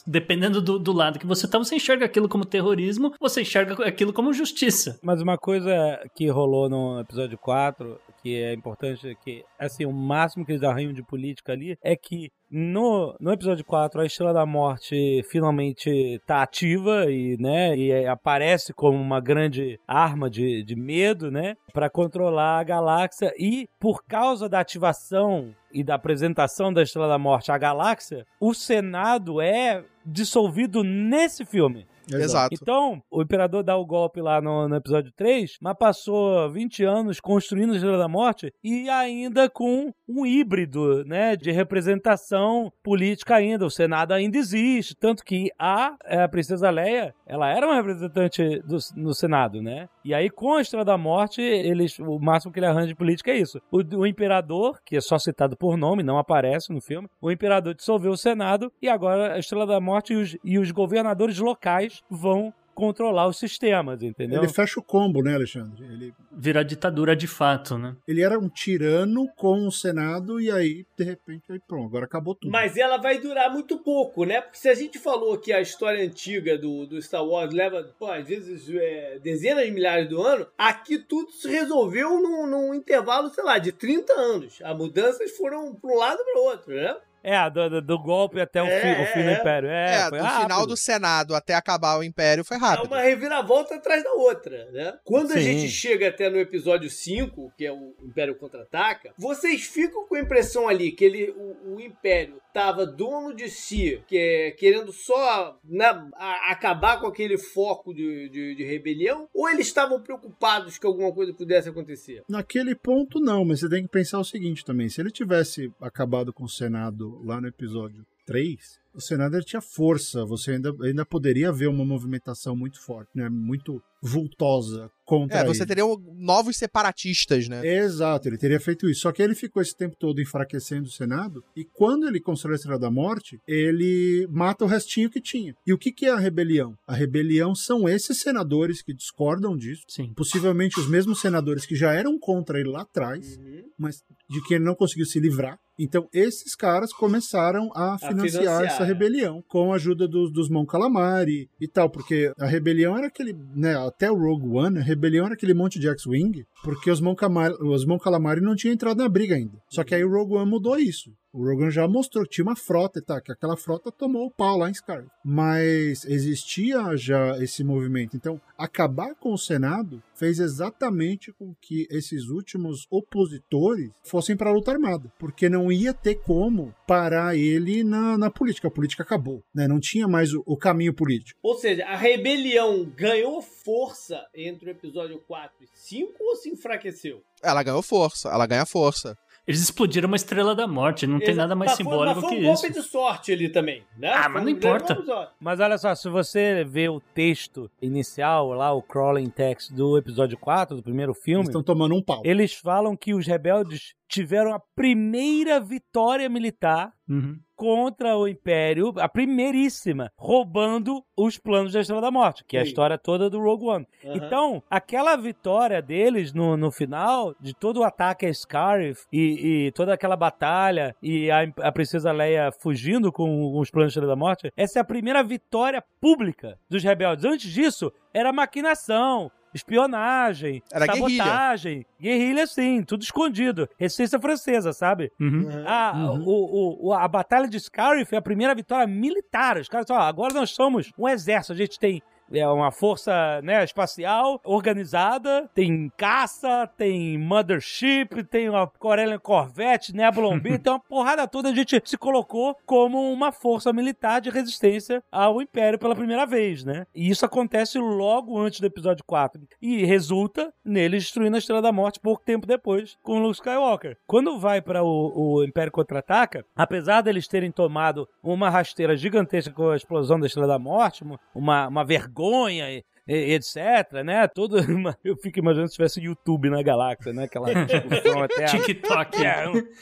Speaker 3: Dependendo do, do lado que você tá, você enxerga aquilo como terrorismo, você enxerga aquilo como justiça.
Speaker 1: Mas uma coisa que rolou no episódio 4, que é importante, é que, assim, o máximo que eles arranham de política ali é que no, no episódio 4 a Estrela da Morte finalmente tá ativa e, né, e aparece como uma grande arma de, de medo, né, para controlar a galáxia e por causa da ativação e da apresentação da Estrela da Morte à galáxia, o Senado é dissolvido nesse filme.
Speaker 5: Exato.
Speaker 1: Então, o imperador dá o golpe lá no, no episódio 3, mas passou 20 anos construindo a Estrela da Morte e ainda com um híbrido, né, de representação política ainda. O Senado ainda existe, tanto que a, a princesa Leia, ela era uma representante do, no Senado, né? E aí com a Estrela da Morte, eles, o máximo que ele arranja de política é isso. O, o imperador, que é só citado por nome, não aparece no filme, o imperador dissolveu o Senado e agora a Estrela da Morte e os, e os governadores locais vão controlar os sistemas, entendeu?
Speaker 4: Ele fecha o combo, né, Alexandre? Ele,
Speaker 3: Vira ditadura de fato, né?
Speaker 4: ele era um tirano com o Senado e aí, de repente, aí pronto, agora acabou tudo.
Speaker 2: Mas ela vai durar muito pouco, né? Porque se a gente falou que a história antiga do, do Star Wars leva, pô, às vezes, é, dezenas de milhares de anos, aqui tudo se resolveu num, num intervalo, sei lá, de 30 anos. As mudanças foram para um lado e para o outro, né?
Speaker 1: É, do, do, do golpe até o,
Speaker 2: É,
Speaker 1: fim, o fim do
Speaker 2: é.
Speaker 1: Império. É,
Speaker 5: É,
Speaker 1: foi
Speaker 5: do
Speaker 1: rápido.
Speaker 5: final do Senado até acabar o Império foi
Speaker 2: É
Speaker 5: rápido.
Speaker 2: uma reviravolta atrás da outra, né? Quando a
Speaker 1: Sim.
Speaker 2: gente chega até no episódio 5, que é o Império Contra-Ataca, vocês ficam com a impressão ali que ele, o, o Império tava dono de si, que é, querendo só né, a- acabar com aquele foco de, de, de rebelião, ou eles estavam preocupados que alguma coisa pudesse acontecer?
Speaker 4: Naquele ponto, não, mas você tem que pensar o seguinte também: se ele tivesse acabado com o Senado lá no episódio 3, o Senado ele tinha força, você ainda, ainda poderia ver uma movimentação muito forte, né? Muito vultosa contra
Speaker 5: É, você
Speaker 4: ele.
Speaker 5: teria um- novos separatistas, né?
Speaker 4: Exato, ele teria feito isso. Só que ele ficou esse tempo todo enfraquecendo o Senado, e quando ele constrói a Estrela da Morte, ele mata o restinho que tinha. E o que, que é a rebelião? A rebelião são esses senadores que discordam disso,
Speaker 3: Sim.
Speaker 4: possivelmente os mesmos senadores que já eram contra ele lá atrás,
Speaker 2: Uhum.
Speaker 4: mas de que ele não conseguiu se livrar. Então, esses caras começaram a financiar,
Speaker 2: financiar,
Speaker 4: essa rebelião com a ajuda dos, dos Mon Calamari e tal, porque a rebelião era aquele, né, até o Rogue One, a rebelião era aquele monte de X-Wing, porque os Mon, Calamari, os Mon Calamari não tinham entrado na briga ainda. Só que aí o Rogue One mudou isso. O Rogue One já mostrou que tinha uma frota e tal, que aquela frota tomou o pau lá em Scar. Mas existia já esse movimento. Então, acabar com o Senado fez exatamente com que esses últimos opositores fossem para a luta armada, porque não ia ter como parar ele na, na política. A política acabou, né? Não tinha mais o, o caminho político.
Speaker 2: Ou seja, a rebelião ganhou força entre o episódio 4 e 5 ou se enfraqueceu?
Speaker 5: Ela ganhou força, ela ganha força.
Speaker 3: Eles explodiram uma estrela da morte, não tem
Speaker 2: Exa-
Speaker 3: nada mais
Speaker 2: mas foi-
Speaker 3: simbólico
Speaker 2: mas foi
Speaker 3: que
Speaker 2: um
Speaker 3: isso.
Speaker 2: golpe de sorte ali também, né?
Speaker 3: Ah,
Speaker 2: Foi
Speaker 3: mas não importa.
Speaker 1: Mas olha só, se você vê o texto inicial, lá, o crawling text do episódio 4, do primeiro
Speaker 4: Eles
Speaker 1: filme,
Speaker 4: estão tomando um pau.
Speaker 1: eles falam que os rebeldes tiveram a primeira vitória militar
Speaker 3: Uhum.
Speaker 1: contra o Império, a primeiríssima, roubando os planos da Estrela da Morte, que é a história toda do Rogue One.
Speaker 2: Aham.
Speaker 1: Então, aquela vitória deles no, no final, de todo o ataque a Scarif e, e toda aquela batalha e a, a Princesa Leia fugindo com os planos da Estrela da Morte, essa é a primeira vitória pública dos rebeldes. Antes disso, era maquinação. Espionagem,
Speaker 5: Era guerrilha.
Speaker 1: sabotagem, guerrilha sim, tudo escondido. Resistência francesa, sabe?
Speaker 3: Uhum.
Speaker 1: Ah,
Speaker 4: Uhum.
Speaker 1: o, o, a batalha de Scarif é a primeira vitória militar. Os caras falam, ó, agora nós somos um exército, a gente tem é uma força né, espacial organizada, tem caça, tem Mothership, tem uma Corellian Corvette, Nebulon B, tem uma porrada toda. A gente se colocou como uma força militar de resistência ao Império pela primeira vez, né? E isso acontece logo antes do episódio 4. E resulta nele destruindo a Estrela da Morte pouco tempo depois com o Luke Skywalker. Quando vai para o, o Império Contra-Ataca, apesar deles terem tomado uma rasteira gigantesca com a explosão da Estrela da Morte, uma, uma vergonha e, e- etc, né? Tudo, eu fico imaginando se tivesse YouTube na galáxia, né? Aquela discussão até...
Speaker 3: TikTok.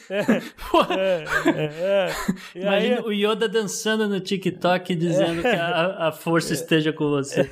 Speaker 1: É,
Speaker 3: Pô,
Speaker 1: é, é, é. E aí-
Speaker 3: Imagina o Yoda dançando no TikTok dizendo que a, a força esteja com você.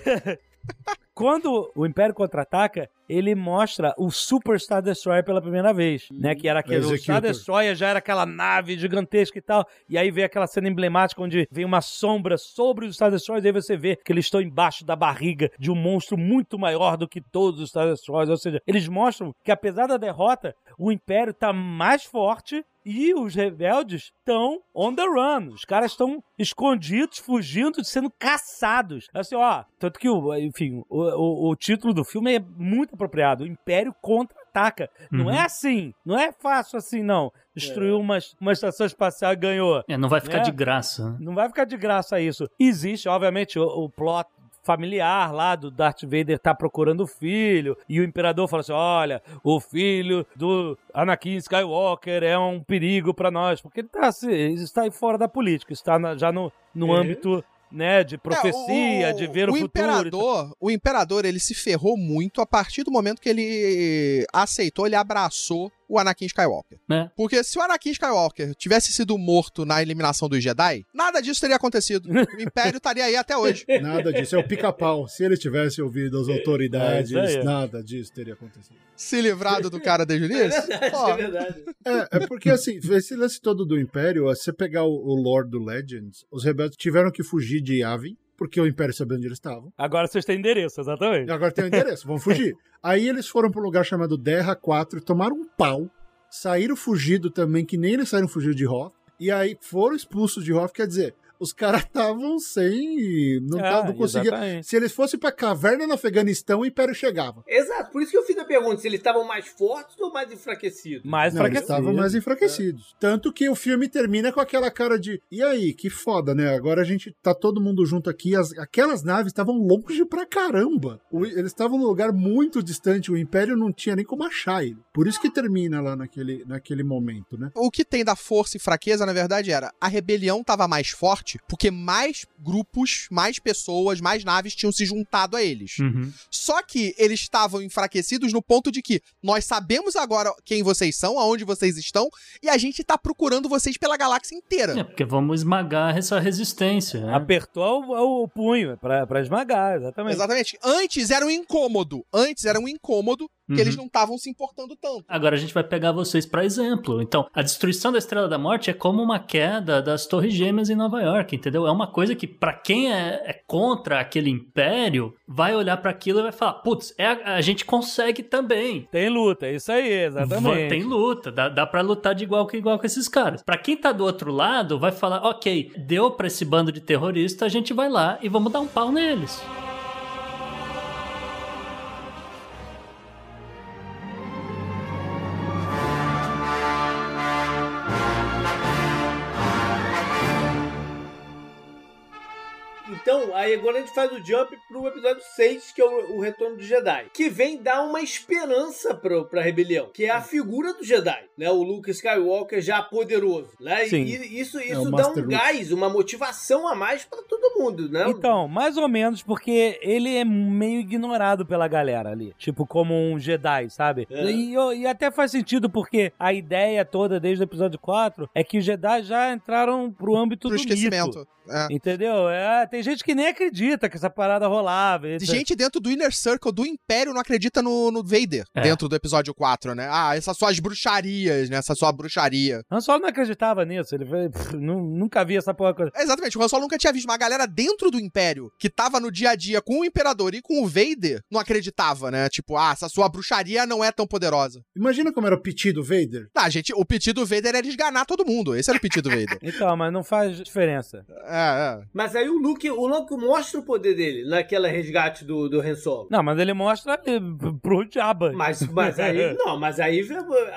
Speaker 1: Quando o Império Contra-Ataca, ele mostra o Super Star Destroyer pela primeira vez, né? Que era aquele... O
Speaker 4: Executor.
Speaker 1: Star Destroyer já era aquela nave gigantesca e tal. E aí vem aquela cena emblemática onde vem uma sombra sobre os Star Destroyers e aí você vê que eles estão embaixo da barriga de um monstro muito maior do que todos os Star Destroyers. Ou seja, eles mostram que apesar da derrota, o Império tá mais forte e os rebeldes estão on the run. Os caras estão escondidos, fugindo, sendo caçados. Assim, ó. Tanto que, o, enfim, o, o, o título do filme é muito apropriado. O Império contra-ataca. Não
Speaker 3: Uhum.
Speaker 1: é assim. Não é fácil assim, não. Destruiu uma, uma estação espacial e ganhou.
Speaker 3: É, não vai ficar
Speaker 1: É.
Speaker 3: de graça. né?
Speaker 1: Não vai ficar de graça isso. Existe, obviamente, o, o plot familiar lá do Darth Vader tá procurando o filho, e o imperador fala assim: olha, o filho do Anakin Skywalker é um perigo para nós, porque ele, tá, assim, está aí fora da política, está na, já no, no
Speaker 2: É.
Speaker 1: âmbito né, de profecia,
Speaker 5: É,
Speaker 1: de ver o, futuro.
Speaker 5: Imperador, o imperador, ele se ferrou muito a partir do momento que ele aceitou, ele abraçou o Anakin Skywalker.
Speaker 3: É.
Speaker 5: Porque se o Anakin Skywalker tivesse sido morto na eliminação dos Jedi, nada disso teria acontecido. O Império estaria aí até hoje.
Speaker 4: Nada disso. É o pica-pau. Se ele tivesse ouvido as autoridades,
Speaker 1: É, aí.
Speaker 4: nada disso teria acontecido.
Speaker 5: Se livrado do cara desde o
Speaker 2: É
Speaker 5: início.
Speaker 2: verdade, é verdade.
Speaker 4: É, é porque assim, esse lance todo do Império, se você pegar o, o lore do Legends, os rebeldes tiveram que fugir de Yavin, porque o Império sabia onde eles estavam.
Speaker 1: Agora vocês têm endereço,
Speaker 4: E
Speaker 1: exatamente.
Speaker 4: agora tem o endereço, vão fugir. Aí eles foram para um lugar chamado Derra 4 e tomaram um pau, saíram fugido também, que nem eles saíram fugido de Hoth, e aí foram expulsos de Hoth, quer dizer, os caras estavam sem. Não,
Speaker 1: É,
Speaker 4: não conseguiam.
Speaker 1: exatamente.
Speaker 4: Se eles fossem pra caverna no Afeganistão, o Império chegava.
Speaker 2: Exato, por isso que eu fiz a pergunta: se eles estavam mais fortes ou mais enfraquecidos?
Speaker 1: Mais
Speaker 4: Não, eles
Speaker 1: enfraquecido.
Speaker 4: estavam mais enfraquecidos. Tanto que o filme termina com aquela cara de. E aí, que foda, né? Agora a gente tá todo mundo junto aqui. As- aquelas naves estavam longe pra caramba. O- eles estavam num lugar muito distante. O Império não tinha nem como achar ele. Por isso que termina lá naquele, naquele momento, né?
Speaker 5: O que tem da força e fraqueza, na verdade, era a rebelião tava mais forte porque mais grupos, mais pessoas, mais naves tinham se juntado a eles.
Speaker 3: Uhum.
Speaker 5: Só que eles estavam enfraquecidos no ponto de que nós sabemos agora quem vocês são, aonde vocês estão, e a gente tá procurando vocês pela galáxia inteira.
Speaker 3: É, porque vamos esmagar essa resistência. né?
Speaker 1: Apertou o, o punho pra, pra esmagar, exatamente.
Speaker 5: Exatamente. Antes era um incômodo. Antes era um incômodo que
Speaker 3: Uhum.
Speaker 5: eles não estavam se importando tanto.
Speaker 3: Agora a gente vai pegar vocês para exemplo. Então, a destruição da Estrela da Morte é como uma queda das Torres Gêmeas em Nova York, entendeu? É uma coisa que, para quem é, é contra aquele império, vai olhar para aquilo e vai falar: putz, é a, gente consegue também.
Speaker 1: Tem luta, é isso aí, exatamente.
Speaker 3: Tem luta, dá, dá para lutar de igual com igual com esses caras. Pra quem tá do outro lado, vai falar: ok, deu pra esse bando de terroristas, a gente vai lá e vamos dar um pau neles.
Speaker 2: Então, aí agora a gente faz o jump pro episódio 6, que é o, o Retorno do Jedi. Que vem dar uma esperança pro, pra rebelião, que é a figura do Jedi, né? O Luke Skywalker já poderoso, né? E-
Speaker 1: Sim.
Speaker 2: E, isso, isso dá
Speaker 4: Master
Speaker 2: um
Speaker 4: Luke.
Speaker 2: gás, uma motivação a mais pra todo mundo, né?
Speaker 1: Então, mais ou menos, porque ele é meio ignorado pela galera ali. Tipo, como um Jedi, sabe?
Speaker 2: É.
Speaker 1: E, e até faz sentido, porque a ideia toda, desde o episódio 4, é que os Jedi já entraram pro âmbito
Speaker 5: Pro
Speaker 1: do
Speaker 5: esquecimento.
Speaker 1: mito.
Speaker 5: É.
Speaker 1: Entendeu? É, tem gente que nem acredita que essa parada rolava. Isso-
Speaker 5: Gente dentro do Inner Circle do Império não acredita no, no Vader,
Speaker 3: É.
Speaker 5: dentro do episódio 4, né? Ah, essas suas bruxarias, né? Essa sua bruxaria.
Speaker 1: Han Solo não acreditava nisso. Ele foi, pff, nu- nunca vi essa porra. coisa.
Speaker 5: Exatamente, o Han Solo nunca tinha visto uma galera dentro do Império que tava no dia a dia com o Imperador e com o Vader, não acreditava, né? Tipo, ah, essa sua bruxaria não é tão poderosa.
Speaker 4: Imagina como era o piti do Vader.
Speaker 5: Ah, gente, o pedido do Vader era esganar todo mundo. Esse era o pedido do Vader.
Speaker 1: Então, mas não faz diferença.
Speaker 5: É, é.
Speaker 2: Mas aí o Luke, o Luke mostra o poder dele naquela resgate do, do Han Solo.
Speaker 1: Não, mas ele mostra eh, pro Jabba.
Speaker 2: Mas, mas aí, não, mas aí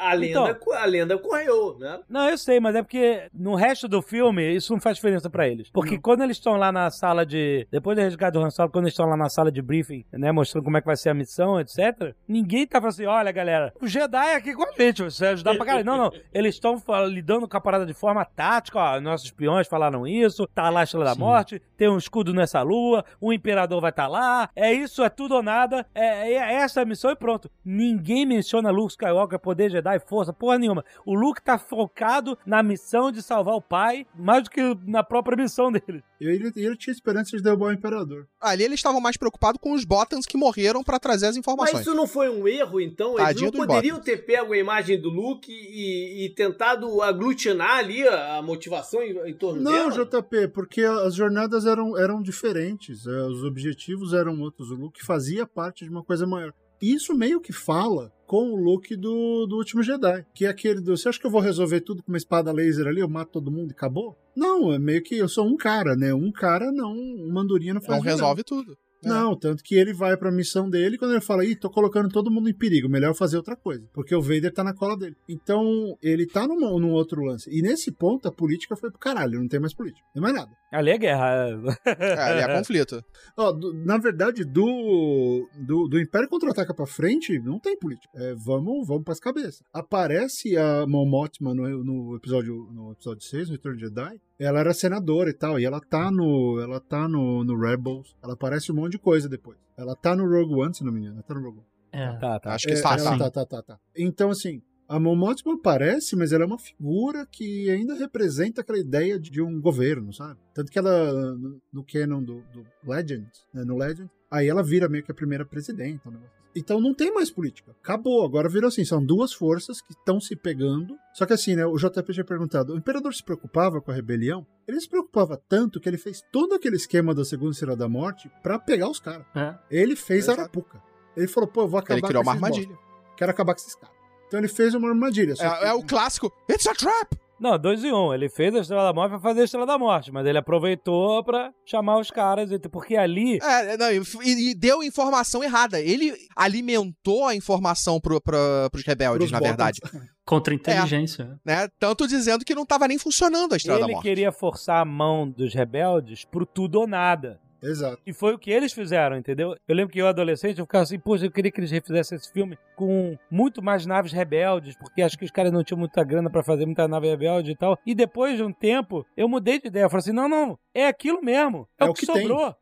Speaker 2: a lenda,
Speaker 1: Então.
Speaker 2: a lenda correu, né?
Speaker 1: Não, eu sei, mas é porque no resto do filme isso não faz diferença pra eles. Porque quando eles estão lá na sala de. Depois do resgate do Han Solo, quando eles estão lá na sala de briefing, né, mostrando como é que vai ser a missão, etc., ninguém tá falando assim: olha, galera, o Jedi é aqui com a gente, você vai ajudar pra caralho. Não, não. Eles estão lidando com a parada de forma tática, ó. Nossos espiões falaram isso, tá lá a Estrela da Morte, tem um escudo nessa lua, o Imperador vai estar lá, é isso, é tudo ou nada, é, é essa a missão e pronto. Ninguém menciona Luke Skywalker, poder Jedi, força, porra nenhuma. O Luke tá focado na missão de salvar o pai, mais do que na própria missão dele.
Speaker 4: E ele, ele tinha esperança de derrubar o Imperador.
Speaker 5: Ali eles estavam mais preocupados com os Botans que morreram pra trazer as
Speaker 2: Mas
Speaker 5: informações.
Speaker 2: isso não foi um erro, então? Eles
Speaker 5: Tadinho
Speaker 2: não poderiam
Speaker 5: Bottas.
Speaker 2: ter pego a imagem do Luke e, e tentado aglutinar ali a, a motivação em, em torno
Speaker 4: Não,
Speaker 2: dela?
Speaker 4: JP, porque as jornadas eram, eram diferentes, é, os objetivos eram outros. O Luke fazia parte de uma coisa maior. E Isso meio que fala com o look do, do último Jedi, que é aquele do. Você acha que eu vou resolver tudo com uma espada laser ali? Eu mato todo mundo e acabou? Não, é meio que eu sou um cara, né? Um cara não, uma andorinha não faz
Speaker 5: Não resolve tudo.
Speaker 4: Não, tanto que ele vai pra missão dele quando ele fala, ih, tô colocando todo mundo em perigo, melhor fazer outra coisa. Porque o Vader tá na cola dele. Então, ele tá num, num outro lance. E nesse ponto, a política foi pro caralho, não tem mais política. Não tem mais nada.
Speaker 1: Ali é guerra.
Speaker 5: É, ali é conflito.
Speaker 4: Ó, do- na verdade, do, do, do Império Contra-Ataca pra frente, não tem política. É, vamos, vamos pras cabeças. Aparece a Mon Mothma no, no episódio no episódio 6, no Return of the Jedi. Ela era senadora e tal, e ela tá no ela tá no, no Rebels. Ela aparece um monte de coisa depois. Ela tá no Rogue One, se não me engano. Ela tá no Rogue One.
Speaker 3: É.
Speaker 1: Tá, tá.
Speaker 5: Acho que
Speaker 4: É,
Speaker 5: está
Speaker 4: ela
Speaker 5: assim.
Speaker 4: tá, tá, tá, tá. Então, assim, a Mon Mothma aparece, mas ela é uma figura que ainda representa aquela ideia de, de um governo, sabe? Tanto que ela, no, no canon do, do Legend, né, no Legend, aí ela vira meio que a primeira presidenta. um negócio assim. Então não tem mais política. Acabou. Agora virou assim, são duas forças que estão se pegando. Só que assim, né, o JP tinha perguntado, o Imperador se preocupava com a rebelião? Ele se preocupava tanto que ele fez todo aquele esquema da Segunda Estrela da Morte pra pegar os caras.
Speaker 3: É.
Speaker 4: Ele fez
Speaker 5: Exato.
Speaker 4: Arapuca. Ele falou, pô, eu vou acabar
Speaker 5: Ele criou
Speaker 4: com
Speaker 5: uma
Speaker 4: esses bosta.
Speaker 5: armadilha.
Speaker 4: Quero acabar com esses caras. Então ele fez uma armadilha. só que-
Speaker 5: É, é o clássico. It's a trap!
Speaker 1: Não, dois em um. Ele fez a Estrela da Morte pra fazer a Estrela da Morte, mas ele aproveitou pra chamar os caras, porque ali.
Speaker 5: É, não, e, e deu informação errada. Ele alimentou a informação pro, pra, pros rebeldes,
Speaker 4: pros
Speaker 5: na verdade.
Speaker 3: Contra a inteligência.
Speaker 5: Né? Tanto dizendo que não tava nem funcionando a Estrela da
Speaker 1: Ele
Speaker 5: Morte.
Speaker 1: queria forçar a mão dos rebeldes pro tudo ou nada.
Speaker 4: Exato.
Speaker 1: E foi o que eles fizeram, entendeu? Eu lembro que eu, adolescente, eu ficava assim, poxa, eu queria que eles refizessem esse filme com muito mais naves rebeldes, porque acho que os caras não tinham muita grana pra fazer muita nave rebelde e tal. E depois de um tempo, eu mudei de ideia. Eu falei assim, não, não, é aquilo mesmo. É, o que,
Speaker 4: tem.
Speaker 1: sobrou. Os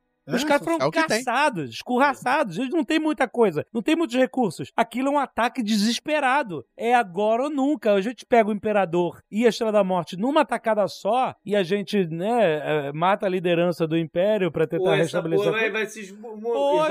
Speaker 4: É,
Speaker 1: caras foram
Speaker 5: é
Speaker 1: caçados, escorraçados. Eles não têm muita coisa, não tem muitos recursos. Aquilo é um ataque desesperado. É agora ou nunca. A gente pega o Imperador e a Estrela da Morte numa tacada só e a gente, né, eh, mata a liderança do Império pra tentar
Speaker 2: Pô,
Speaker 1: restabelecer.
Speaker 2: vai, vai se esmo-
Speaker 1: Pô,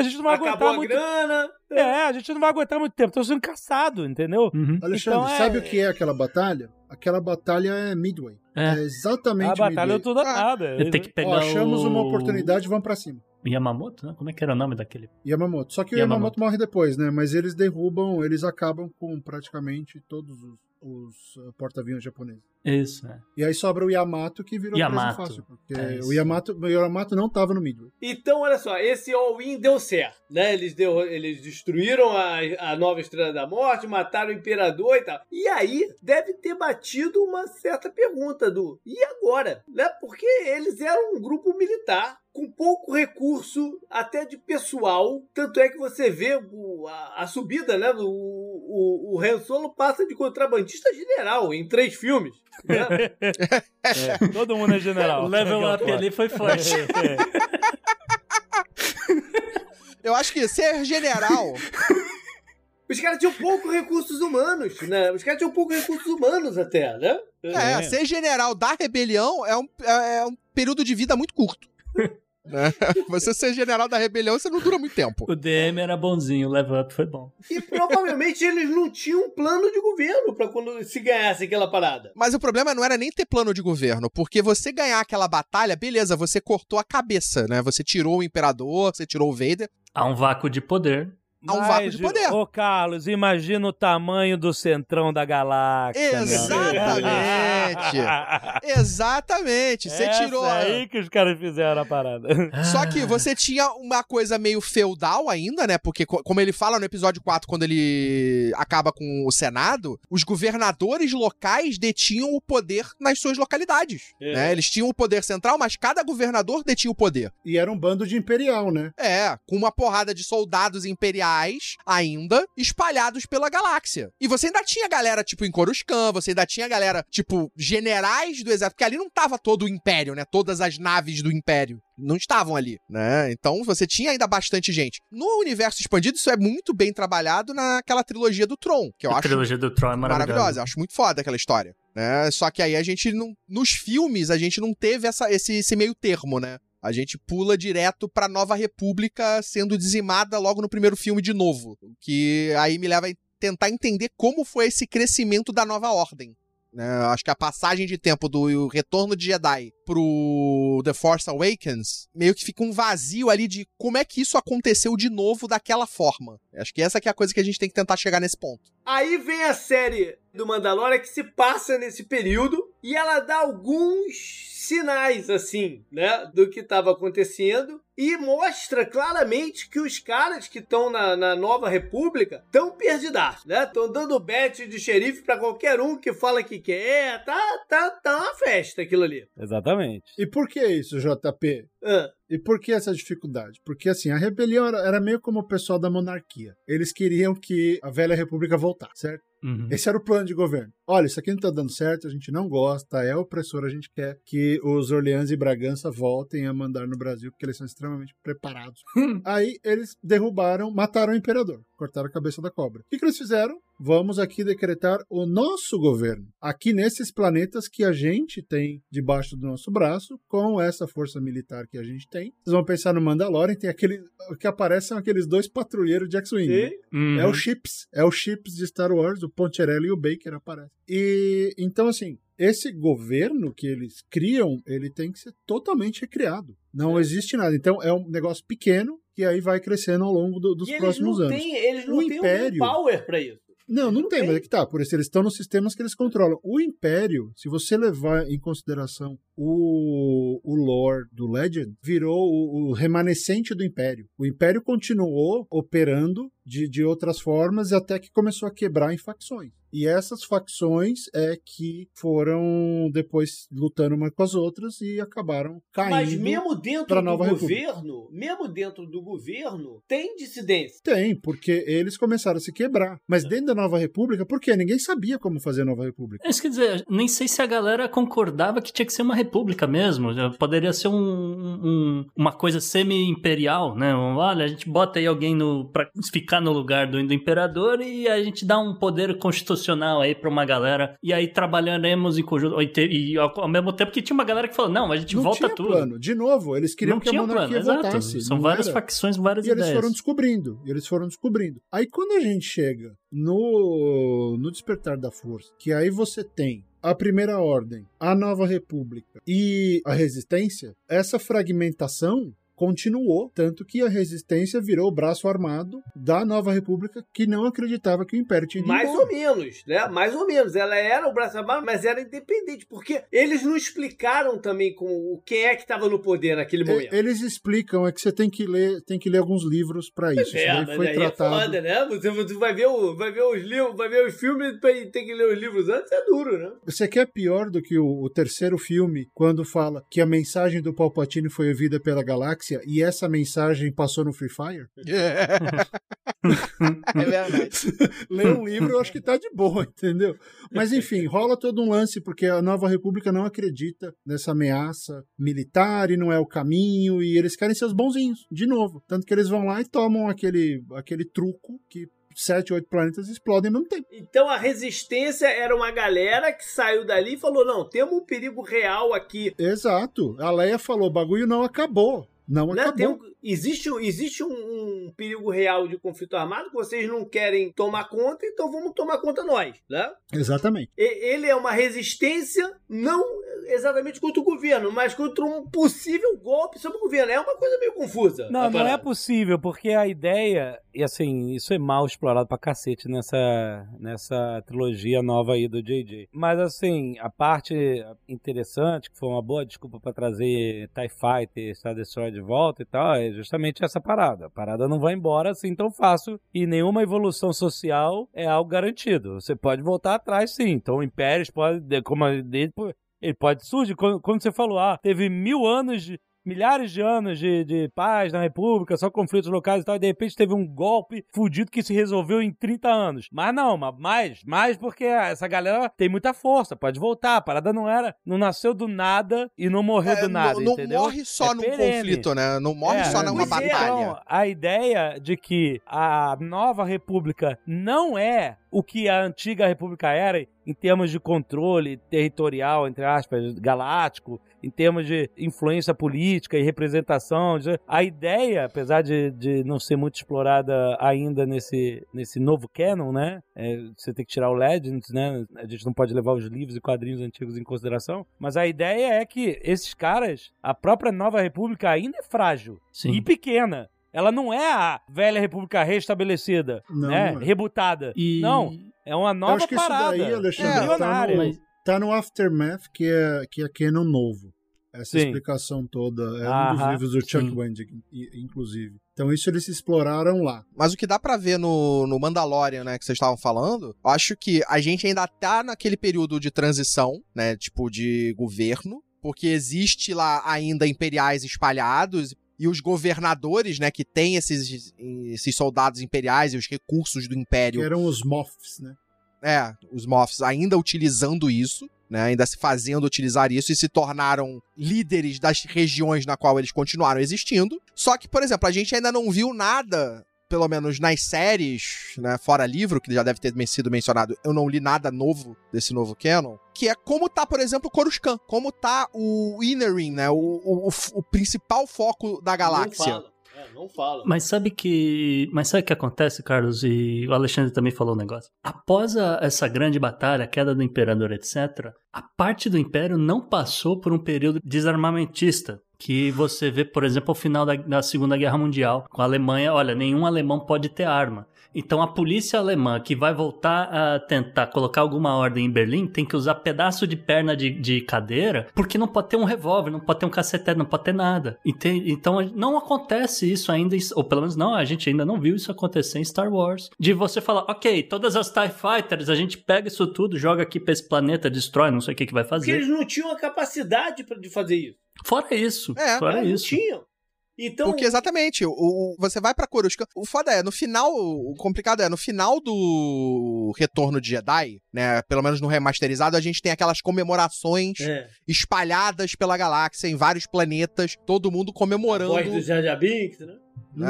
Speaker 1: a gente, não vai
Speaker 2: Acabou
Speaker 1: aguentar
Speaker 2: a
Speaker 1: muito.
Speaker 2: grana.
Speaker 1: É, a gente não vai aguentar muito tempo. Estão sendo caçados, entendeu?
Speaker 3: Uhum.
Speaker 4: Alexandre,
Speaker 1: Então é-
Speaker 4: sabe o que é aquela batalha? Aquela batalha é Midway. É,
Speaker 3: É.
Speaker 4: exatamente
Speaker 1: A batalha é
Speaker 4: Midway.
Speaker 1: tudo ou nada.
Speaker 3: Eu tenho que pegar
Speaker 4: Ó, achamos
Speaker 3: o...
Speaker 4: uma oportunidade, vamos pra cima.
Speaker 3: Yamamoto, né? Como é que era o nome daquele?
Speaker 4: Yamamoto. Só que o
Speaker 3: Yamamoto.
Speaker 4: Yamamoto morre depois, né? Mas eles derrubam, eles acabam com praticamente todos os, os uh, porta-aviões japoneses.
Speaker 3: Isso, é.
Speaker 4: E aí sobra o Yamato que virou
Speaker 3: Yamato.
Speaker 4: presa fácil. Porque
Speaker 3: É
Speaker 4: o, Yamato, o Yamato não tava no Midway.
Speaker 2: Então, olha só, esse all-in deu certo, né? Eles, deu, eles destruíram a, a nova Estrela da Morte, mataram o Imperador e tal. E aí, deve ter batido uma certa pergunta do e agora? Né? Porque eles eram um grupo militar com pouco recurso, até de pessoal. Tanto é que você vê o- a, a subida, né? O, o, o Han Solo passa de contrabandista general em três filmes. Né?
Speaker 1: É, todo mundo é general.
Speaker 3: O level up ali foi forte.
Speaker 1: É,
Speaker 5: Eu acho que ser general.
Speaker 2: Os caras tinham pouco recursos humanos, né? Os caras tinham pouco recursos humanos até, né?
Speaker 5: é, ser general da rebelião é um, é é um período de vida muito curto. Né? Você ser general da rebelião, você não dura muito tempo.
Speaker 3: o DM era bonzinho, o level up foi bom.
Speaker 2: E provavelmente eles não tinham um plano de governo pra quando se ganhasse aquela parada.
Speaker 5: Mas o problema não era nem ter plano de governo, porque você ganhar aquela batalha, beleza, você cortou a cabeça, né? Você tirou o imperador, você tirou o Vader.
Speaker 3: Há um vácuo de poder.
Speaker 5: Há um vácuo de poder.
Speaker 1: Ô, Carlos, imagina o tamanho do centrão da galáxia.
Speaker 5: Exatamente. Exatamente. Você
Speaker 1: Essa
Speaker 5: tirou.
Speaker 1: é aí que os caras fizeram a parada.
Speaker 5: Só que você tinha uma coisa meio feudal ainda, né? Porque, co- como ele fala no episódio 4, quando ele acaba com o Senado, os governadores locais detinham o poder nas suas localidades.
Speaker 2: É.
Speaker 5: né? Eles tinham o poder central, mas cada governador detinha o poder.
Speaker 4: E era um bando de imperial, né?
Speaker 5: É, com uma porrada de soldados imperiais ainda espalhados pela galáxia. E você ainda tinha galera, tipo, em Coruscant, você ainda tinha galera, tipo, generais do exército, porque ali não tava todo o império, né? Todas as naves do império. Não estavam ali, né? Então você tinha ainda bastante gente. No universo expandido, isso é muito bem trabalhado naquela trilogia do Tron, que eu
Speaker 3: a
Speaker 5: acho
Speaker 3: trilogia do Tron é maravilhosa.
Speaker 5: maravilhosa. Eu acho muito foda aquela história. Né? Só que aí a gente não. Nos filmes, a gente não teve essa, esse, esse meio termo, né? A gente pula direto pra Nova República sendo dizimada logo no primeiro filme de novo. O Que aí me leva a tentar entender como foi esse crescimento da nova ordem. né? Acho que a passagem de tempo do Retorno de Jedi pro The Force Awakens meio que fica um vazio ali de como é que isso aconteceu de novo daquela forma. Acho que essa que é a coisa que a gente tem que tentar chegar nesse ponto.
Speaker 2: Aí vem a série do Mandalorian que se passa nesse período, e ela dá alguns sinais, assim, né, do que estava acontecendo e mostra claramente que os caras que estão na, na, Nova República estão perdidos, né? Estão dando bet de xerife para qualquer um que fala que quer. Tá, tá, tá uma festa aquilo ali.
Speaker 1: Exatamente.
Speaker 4: E por que isso, JP? Ah. E por que essa dificuldade? Porque assim, a rebelião era, era, meio como o pessoal da monarquia. Eles queriam que a velha república voltasse, certo? Uhum. Esse era o plano de governo. Olha, isso aqui não tá dando certo, a gente não gosta, é opressor, a gente quer que os Orleans e Bragança voltem a mandar no Brasil, porque eles são extremamente preparados. Aí eles derrubaram, mataram o imperador, cortaram a cabeça da cobra. O que, que eles fizeram? Vamos aqui decretar o nosso governo, aqui nesses planetas que a gente tem debaixo do nosso braço, com essa força militar que a gente tem. Vocês vão pensar no Mandalorian, tem aquele. O que aparecem aqueles dois patrulheiros de X-Wing. Né? Uhum. É o Chips, é o Chips de Star Wars, o Poncherelli e o Baker aparecem. E então, assim, esse governo que eles criam, ele tem que ser totalmente recriado. Não é. existe nada. Então é um negócio pequeno que aí vai crescendo ao longo do, dos e próximos anos.
Speaker 2: Tem, eles não o têm império, um power para isso.
Speaker 4: Não, não, não tem, tem, mas é que tá. Por isso, eles estão nos sistemas que eles controlam. O Império, se você levar em consideração o, o lore do Legend, virou o, o remanescente do Império. O Império continuou operando de, de outras formas até que começou a quebrar em facções. E essas facções é que foram depois lutando umas com as outras e acabaram caindo. Mas
Speaker 2: mesmo dentro do Nova governo, República. mesmo dentro do governo, tem dissidência.
Speaker 4: Tem, porque eles começaram a se quebrar. Mas dentro da Nova República, por quê? Ninguém sabia como fazer a Nova República.
Speaker 3: Isso quer dizer, nem sei se a galera concordava que tinha que ser uma república mesmo. Poderia ser um, um, uma coisa semi-imperial, né? Olha, a gente bota aí alguém no, pra ficar no lugar do, do imperador e a gente dá um poder constitucional aí pra uma galera. E aí trabalharemos em conjunto. E, e ao, mesmo tempo que tinha uma galera que falou: não, a gente
Speaker 4: não
Speaker 3: volta tudo.
Speaker 4: Plano. De novo, eles queriam não que a monarquia plano, voltasse.
Speaker 3: Exato. São várias era. facções, várias
Speaker 4: e
Speaker 3: ideias.
Speaker 4: E eles foram descobrindo. Eles foram descobrindo. Aí quando a gente chega no, no Despertar da Força, que aí você tem a Primeira Ordem, a Nova República e a Resistência, essa fragmentação continuou, tanto que a resistência virou o braço armado da Nova República que não acreditava que o Império tinha
Speaker 2: Mais embora. ou menos, né? Mais ou menos. Ela era o braço armado, mas era independente, porque eles não explicaram também com quem é que estava no poder naquele momento.
Speaker 4: Eles explicam, é que você tem que ler, tem que ler alguns livros para isso.
Speaker 2: É, isso foi tratado. É foda, né? Você, você, vai ver o, vai ver os livros, vai ver os filmes e tem que ler os livros antes, é duro, né?
Speaker 4: Você quer pior do que o, o terceiro filme, quando fala que a mensagem do Palpatine foi ouvida pela galáxia e essa mensagem passou no Free Fire?
Speaker 2: É, é verdade.
Speaker 4: Lê um livro, eu acho que tá de boa, entendeu? Mas enfim, rola todo um lance, porque a Nova República não acredita nessa ameaça militar e não é o caminho, e eles querem ser os bonzinhos, de novo. Tanto que eles vão lá e tomam aquele, aquele truco que sete, oito planetas explodem ao mesmo tempo.
Speaker 2: Então a resistência era uma galera que saiu dali e falou: não, temos um perigo real aqui.
Speaker 4: Exato. A Leia falou: o bagulho não acabou. Não né? acabou.
Speaker 2: Um, existe existe um, um, perigo real de conflito armado que vocês não querem tomar conta, então vamos tomar conta nós, né?
Speaker 4: Exatamente.
Speaker 2: E, ele é uma resistência não exatamente contra o governo, mas contra um possível golpe sobre o governo. É uma coisa meio confusa.
Speaker 1: Não, não é possível, porque a ideia, e assim, isso é mal explorado pra cacete nessa, nessa trilogia nova aí do JJ. Mas assim, a parte interessante, que foi uma boa desculpa para trazer TIE Fighter, Star Destroyer de volta e tal, é justamente essa parada. A parada não vai embora assim tão fácil e nenhuma evolução social é algo garantido. Você pode voltar atrás sim. Então, impérios pode, como ele pode surgir, quando, quando você falou, ah, teve mil anos de, milhares de anos de, de paz na República, só conflitos locais e tal, e de repente teve um golpe fudido que se resolveu em 30 anos. Mas não, mais, mais porque essa galera tem muita força, pode voltar. A parada não era, não nasceu do nada e não morreu é, do nada,
Speaker 5: não,
Speaker 1: entendeu?
Speaker 5: Não morre só é num perene. conflito, né? Não morre é, só numa batalha. Então,
Speaker 1: a ideia de que a nova república não é o que a antiga república era em termos de controle territorial, entre aspas, galáctico, em termos de influência política e representação. A ideia, apesar de, de não ser muito explorada ainda nesse, nesse novo canon, né? É, você tem que tirar o Legends, né? A gente não pode levar os livros e quadrinhos antigos em consideração. Mas a ideia é que esses caras, a própria Nova República ainda é frágil Sim. e pequena. Ela não é a velha república restabelecida, não, né? Não é. Rebutada. E... Não, é uma nova
Speaker 4: Eu acho que
Speaker 1: parada.
Speaker 4: Isso daí, Alexandre, é, tá, no, Tá no Aftermath, que é, que é canon novo. Essa
Speaker 1: Sim.
Speaker 4: explicação toda é um dos livros do Chuck. Wendig, inclusive. Então isso eles exploraram lá.
Speaker 5: Mas o que dá pra ver no, no Mandalorian, né, que vocês estavam falando, eu acho que a gente ainda tá naquele período de transição, né, tipo de governo, porque existe lá ainda imperiais espalhados e os governadores, né, que têm esses, esses soldados imperiais e os recursos do
Speaker 4: Que
Speaker 5: império,
Speaker 4: eram os Moffs, né?
Speaker 5: é, os Moffs ainda utilizando isso, né, ainda se fazendo utilizar isso e se tornaram líderes das regiões na qual eles continuaram existindo. Só que, por exemplo, a gente ainda não viu nada, pelo menos nas séries, né, fora livro, que já deve ter sido mencionado, eu não li nada novo desse novo canon, que é como tá, por exemplo, o Coruscant, como tá o Innerin, né, o, o, o principal foco da galáxia.
Speaker 2: Não fala. É, não fala.
Speaker 3: Mas sabe que. Mas sabe o que acontece, Carlos? E o Alexandre também falou um negócio. Após a- essa grande batalha, a queda do imperador, etc., a parte do império não passou por um período desarmamentista. Que você vê, por exemplo, ao final da, da Segunda Guerra Mundial, com a Alemanha, olha, nenhum alemão pode ter arma. Então a polícia alemã que vai voltar a tentar colocar alguma ordem em Berlim tem que usar pedaço de perna de, de cadeira, porque não pode ter um revólver, não pode ter um cacetere, não pode ter nada. Então não acontece isso ainda, ou pelo menos não, a gente ainda não viu isso acontecer em Star Wars. De você falar, ok, todas as TIE Fighters, a gente pega isso tudo, joga aqui pra esse planeta, destrói, não sei o que, que vai
Speaker 2: Porque
Speaker 3: fazer.
Speaker 2: eles não tinham a capacidade de fazer isso.
Speaker 3: Fora isso,
Speaker 5: É,
Speaker 3: fora
Speaker 2: É, não
Speaker 3: isso.
Speaker 2: tinham. Então,
Speaker 5: Porque exatamente, o, o- você vai pra Coruscant. O foda é, no final, o complicado é, no final do Retorno de Jedi, né, pelo menos no remasterizado, a gente tem aquelas comemorações
Speaker 2: é,
Speaker 5: espalhadas pela galáxia em vários planetas, todo mundo
Speaker 2: a
Speaker 5: comemorando
Speaker 2: voz do Jar Jar Binks, né?
Speaker 5: Né,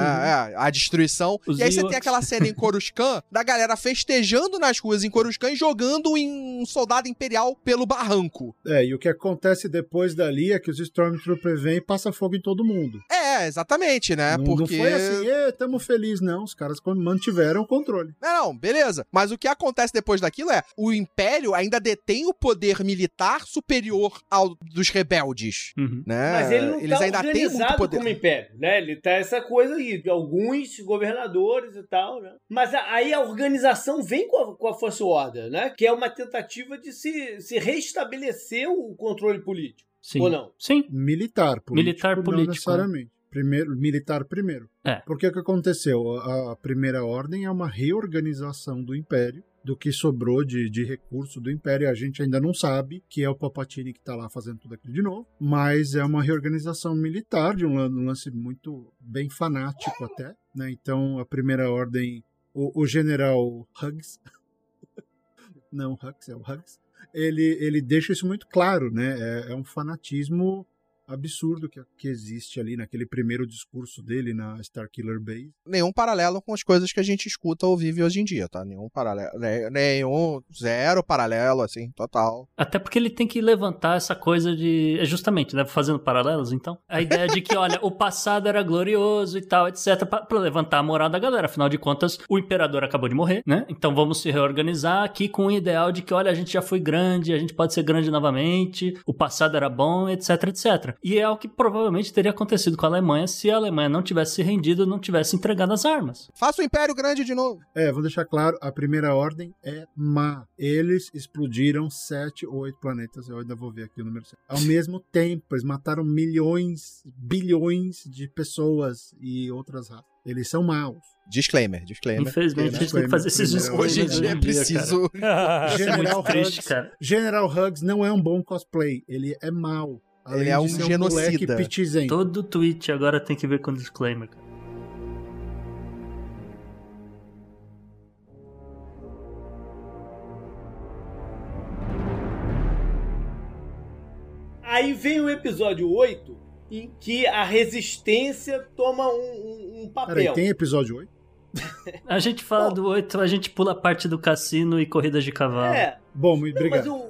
Speaker 5: é, a destruição.
Speaker 3: Os
Speaker 5: e aí você tem aquela cena em Coruscant da galera festejando nas ruas em Coruscant e jogando em um soldado imperial pelo barranco.
Speaker 4: É, e o que acontece depois dali é que os Stormtroopers vêm e passam fogo em todo mundo.
Speaker 5: É, exatamente, né?
Speaker 4: não,
Speaker 5: porque
Speaker 4: não foi assim, "Ê, tamo feliz, não. Os caras mantiveram o controle.
Speaker 5: Não, não, beleza. Mas o que acontece depois daquilo é o Império ainda detém o poder militar superior ao dos rebeldes,
Speaker 3: Uhum.
Speaker 5: né?
Speaker 2: Mas ele não
Speaker 5: Eles
Speaker 2: tá
Speaker 5: ainda têm muito
Speaker 2: organizado
Speaker 5: poder.
Speaker 2: como império, né? Ele tá essa coisa aí, de alguns governadores e tal, né? Mas a- aí a organização vem com a, com a First Order, né? Que é uma tentativa de se, se restabelecer o controle político,
Speaker 3: Sim.
Speaker 2: ou não?
Speaker 3: Sim.
Speaker 4: Militar político.
Speaker 3: Militar
Speaker 4: Não
Speaker 3: político,
Speaker 4: necessariamente. Primeiro, militar primeiro.
Speaker 3: É.
Speaker 4: Porque o que aconteceu? A, a primeira ordem é uma reorganização do Império, do que sobrou de, de recurso do Império. A gente ainda não sabe que é o Palpatine que está lá fazendo tudo aquilo de novo, mas é uma reorganização militar, de um lan- lance muito bem fanático até. Né? Então, a primeira ordem, o, o general Huggs, não Huggs, é o Huggs, ele, ele deixa isso muito claro, né? É, é um fanatismo absurdo que, que existe ali naquele primeiro discurso dele na Starkiller Base.
Speaker 5: Nenhum paralelo com as coisas que a gente escuta ou vive hoje em dia, tá? Nenhum paralelo. ne- Nenhum. Zero paralelo, assim, total.
Speaker 3: Até porque ele tem que levantar essa coisa de. É justamente, né? Fazendo paralelos, então. A ideia de que, olha, o passado era glorioso e tal, etc. Pra, pra levantar a moral da galera. Afinal de contas, o imperador acabou de morrer, né? Então vamos se reorganizar aqui com o ideal de que, olha, a gente já foi grande, a gente pode ser grande novamente, o passado era bom, etc, etc. E é o que provavelmente teria acontecido com a Alemanha se a Alemanha não tivesse se rendido, não tivesse entregado as armas.
Speaker 5: Faça o Império grande de novo.
Speaker 4: É, vou deixar claro, a primeira ordem é má. Eles explodiram sete ou oito planetas, eu ainda vou ver aqui o número certo. Ao mesmo tempo, eles mataram milhões, bilhões de pessoas e outras raças. Eles são maus.
Speaker 5: Disclaimer, disclaimer.
Speaker 3: Infelizmente, a gente tem que fazer esses discursos
Speaker 5: Hoje em dia é preciso.
Speaker 3: É
Speaker 4: General
Speaker 3: muito triste.
Speaker 4: General Hugs não é um bom cosplay, ele é mau. Além
Speaker 5: Ele é um genocida.
Speaker 4: pitizento.
Speaker 3: Todo tweet agora tem que ver com disclaimer.
Speaker 2: Aí vem o episódio 8, em que a resistência toma um, um- um papel.
Speaker 4: Peraí, tem episódio 8?
Speaker 3: A gente fala do 8, a gente pula a parte do cassino e corridas de cavalo.
Speaker 2: É,
Speaker 4: Bom, muito
Speaker 2: Não, mas
Speaker 4: obrigado.
Speaker 2: o,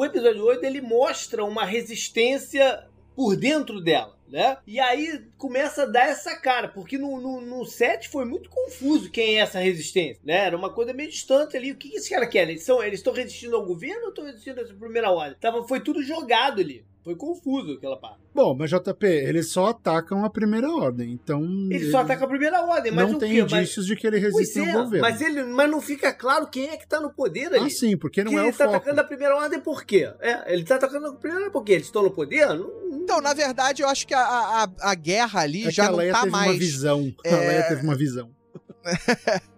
Speaker 2: o- episódio 8 ele mostra uma resistência por dentro dela. né? E aí começa a dar essa cara, porque no, no, no set foi muito confuso quem é essa resistência, né? Era uma coisa meio distante ali. O que, que esse cara quer? Eles estão resistindo ao governo ou estão resistindo essa primeira ordem? Tava, foi tudo jogado ali. Foi confuso aquela parte.
Speaker 4: Bom, mas JP, eles só atacam a primeira ordem, então.
Speaker 2: Ele só ataca a primeira ordem, mas
Speaker 4: não
Speaker 2: o
Speaker 4: tem
Speaker 2: quê?
Speaker 4: indícios de que ele
Speaker 2: Mas,
Speaker 4: resiste
Speaker 2: pois é,
Speaker 4: ao governo.
Speaker 2: mas, ele, mas não fica claro quem é que tá no poder ali.
Speaker 4: Ah, sim, porque não
Speaker 2: que
Speaker 4: é
Speaker 2: ele
Speaker 4: o
Speaker 2: tá
Speaker 4: foco.
Speaker 2: atacando a primeira ordem por quê? É, ele tá atacando a primeira ordem por quê? Eles estão no poder? Não,
Speaker 5: Então, na verdade, eu acho que a, a, a guerra ali
Speaker 4: É
Speaker 5: já
Speaker 4: que a
Speaker 5: não
Speaker 4: Leia
Speaker 5: tá
Speaker 4: teve
Speaker 5: mais.
Speaker 4: uma visão. A
Speaker 5: É.
Speaker 4: Leia teve uma visão.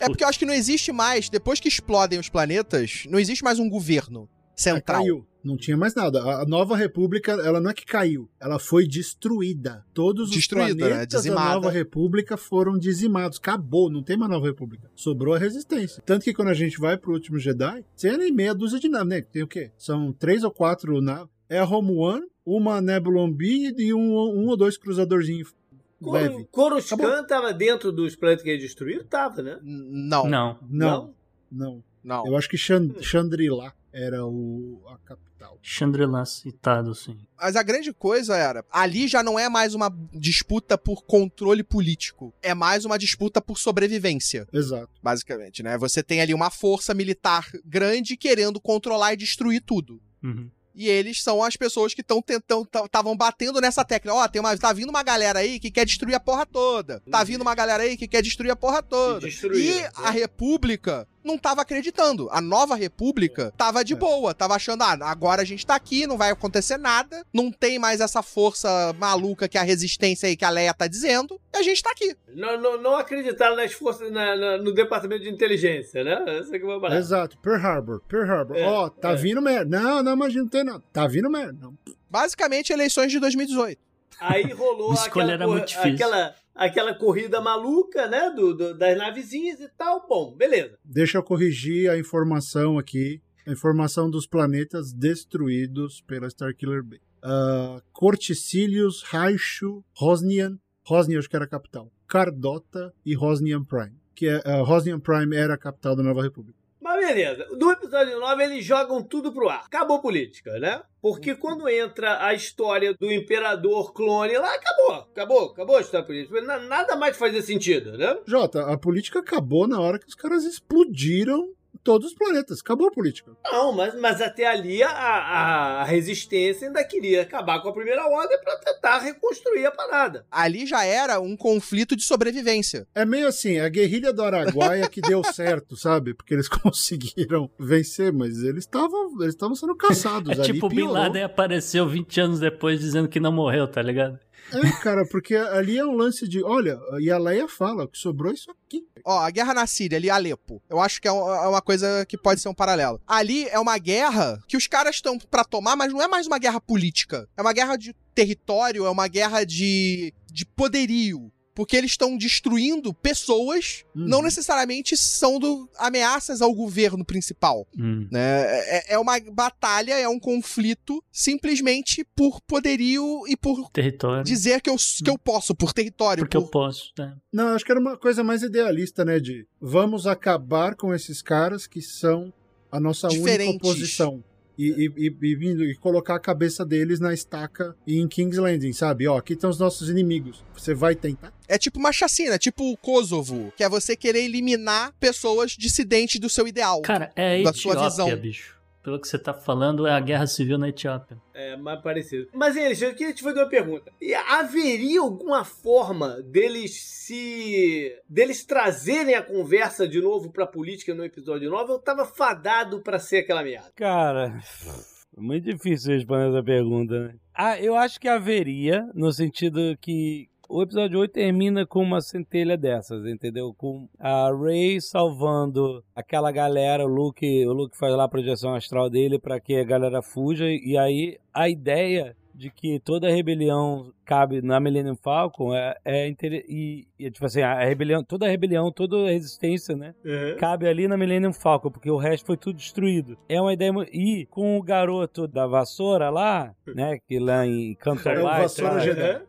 Speaker 5: É porque eu acho que não existe mais, depois que explodem os planetas, não existe mais um governo
Speaker 4: É,
Speaker 5: central.
Speaker 4: caiu. Não tinha mais nada. A nova república, ela não é que caiu, ela foi destruída. Todos
Speaker 5: Destruída,
Speaker 4: os
Speaker 5: né?
Speaker 4: planetas da
Speaker 5: Dizimada.
Speaker 4: nova república foram dizimados. Acabou, não tem mais nova república. Sobrou a resistência. Tanto que quando a gente vai pro último Jedi, tem ali meia dúzia de naves, né? Tem o quê? São três ou quatro naves. É a Home One, uma Nebulon B e um, um ou dois cruzadorzinhos leve.
Speaker 2: Cor- Coruscant tava dentro dos planetas que ele destruiu? Tava, né?
Speaker 5: Não,
Speaker 3: Não.
Speaker 4: Não, não.
Speaker 5: não.
Speaker 4: Eu acho que Chan- Chandrila era o, a capital.
Speaker 3: Chandrila citado, sim.
Speaker 5: Mas a grande coisa era, ali já não é mais uma disputa por controle político, é mais uma disputa por sobrevivência,
Speaker 4: Exato.
Speaker 5: basicamente, né? Você tem ali uma força militar grande querendo controlar e destruir tudo.
Speaker 3: Uhum.
Speaker 5: E eles são as pessoas que estão tentando, estavam batendo nessa tecla. Ó, tem uma, tá vindo uma galera aí que quer destruir a porra toda. Tá vindo uma galera aí que quer destruir a porra toda.
Speaker 2: E destruir,
Speaker 5: E
Speaker 2: né?
Speaker 5: a República não tava acreditando. A nova República tava de
Speaker 4: É.
Speaker 5: boa, tava achando, ah, agora a gente tá aqui, não vai acontecer nada, não tem mais essa força maluca que a resistência aí que a Leia tá dizendo, e a gente tá aqui.
Speaker 2: Não, não, não acreditaram nas forças, na- na- no departamento de inteligência, né? Essa que parar.
Speaker 4: Exato. Pearl Harbor. Pearl Harbor.
Speaker 2: É,
Speaker 4: Ó, tá
Speaker 2: é.
Speaker 4: vindo merda. Não, não, imagina, não tem não. Tá vindo merda. Não.
Speaker 5: Basicamente, eleições de 2018.
Speaker 2: Aí rolou
Speaker 3: A escolha
Speaker 2: aquela,
Speaker 3: era
Speaker 2: cor-
Speaker 3: muito difícil.
Speaker 2: aquela, aquela corrida maluca, né? Do, do- das navezinhas e tal. Bom, beleza.
Speaker 4: Deixa eu corrigir a informação aqui. A informação dos planetas destruídos pela Starkiller Bay. Uh, Corticilius, Raichu, Rosnian. Rosnian acho que era a capital. Cardota e Rosnian Prime. Que é, uh, Rosnian Prime era a capital da Nova República.
Speaker 2: Mas beleza. No episódio 9, eles jogam tudo pro ar. Acabou a política, né? Porque quando entra a história do imperador clone lá, acabou. Acabou, acabou a história política. Na- Nada mais fazia sentido, né?
Speaker 4: Jota, a política acabou na hora que os caras explodiram todos os planetas. Acabou a política.
Speaker 2: Não, mas, mas até ali a, a, a resistência ainda queria acabar com a primeira ordem pra tentar reconstruir a parada.
Speaker 5: Ali já era um conflito de sobrevivência.
Speaker 4: É meio assim, a guerrilha do Araguaia que deu certo, sabe? Porque eles conseguiram vencer, mas eles estavam eles estavam sendo caçados
Speaker 3: É
Speaker 4: ali.
Speaker 3: tipo, o Bin. Laden apareceu 20 anos depois dizendo que não morreu, tá ligado?
Speaker 4: É, cara, porque ali é um lance de, olha, e a Leia fala, que sobrou é isso aqui.
Speaker 5: Ó, a guerra na Síria, ali, Alepo. Eu acho que é é uma coisa que pode ser um paralelo. Ali é uma guerra que os caras estão pra tomar, mas não é mais uma guerra política. É uma guerra de território, é uma guerra de, de poderio. Porque eles estão destruindo pessoas,
Speaker 4: Uhum.
Speaker 5: não necessariamente são do, ameaças ao governo principal.
Speaker 3: Hum.
Speaker 5: Né? É, é uma batalha, é um conflito simplesmente por poderio e por
Speaker 3: Território.
Speaker 5: dizer que eu, que eu posso, por território.
Speaker 3: Porque eu
Speaker 5: por-
Speaker 3: posso, né?
Speaker 4: Não, acho que era uma coisa mais idealista, né? De vamos acabar com esses caras que são a nossa única
Speaker 5: Diferentes.
Speaker 4: oposição. E, e, e, e vindo- e colocar a cabeça deles na estaca e em King's Landing, sabe? Ó, aqui estão os nossos inimigos. Você vai tentar?
Speaker 5: É tipo uma chacina, é tipo o Kosovo, que é você querer eliminar pessoas dissidentes do seu ideal.
Speaker 3: Cara, é a
Speaker 5: Da sua
Speaker 3: Etiópia,
Speaker 5: visão.
Speaker 3: bicho. Pelo que você tá falando, é a guerra civil na Etiópia.
Speaker 2: É mais parecido. Mas, eles, eu queria te fazer uma pergunta. E haveria alguma forma deles se. deles trazerem a conversa de novo pra política no episódio 9? Eu tava fadado pra ser aquela merda.
Speaker 1: Cara, é muito difícil responder essa pergunta, né? Ah, eu acho que haveria, no sentido que o episódio 8 termina com uma centelha dessas, entendeu? Com a Rey salvando aquela galera, o Luke, o Luke faz lá a projeção astral dele pra que a galera fuja, e aí a ideia de que toda a rebelião cabe na Millennium Falcon é, é inter... e, e, tipo assim, a rebelião, toda a rebelião, toda a resistência, né? cabe ali na Millennium Falcon, porque o resto foi tudo destruído. É uma ideia. E com o garoto da vassoura lá, né? Que lá em Canto
Speaker 4: É o
Speaker 1: Light,
Speaker 4: Vassoura
Speaker 1: lá,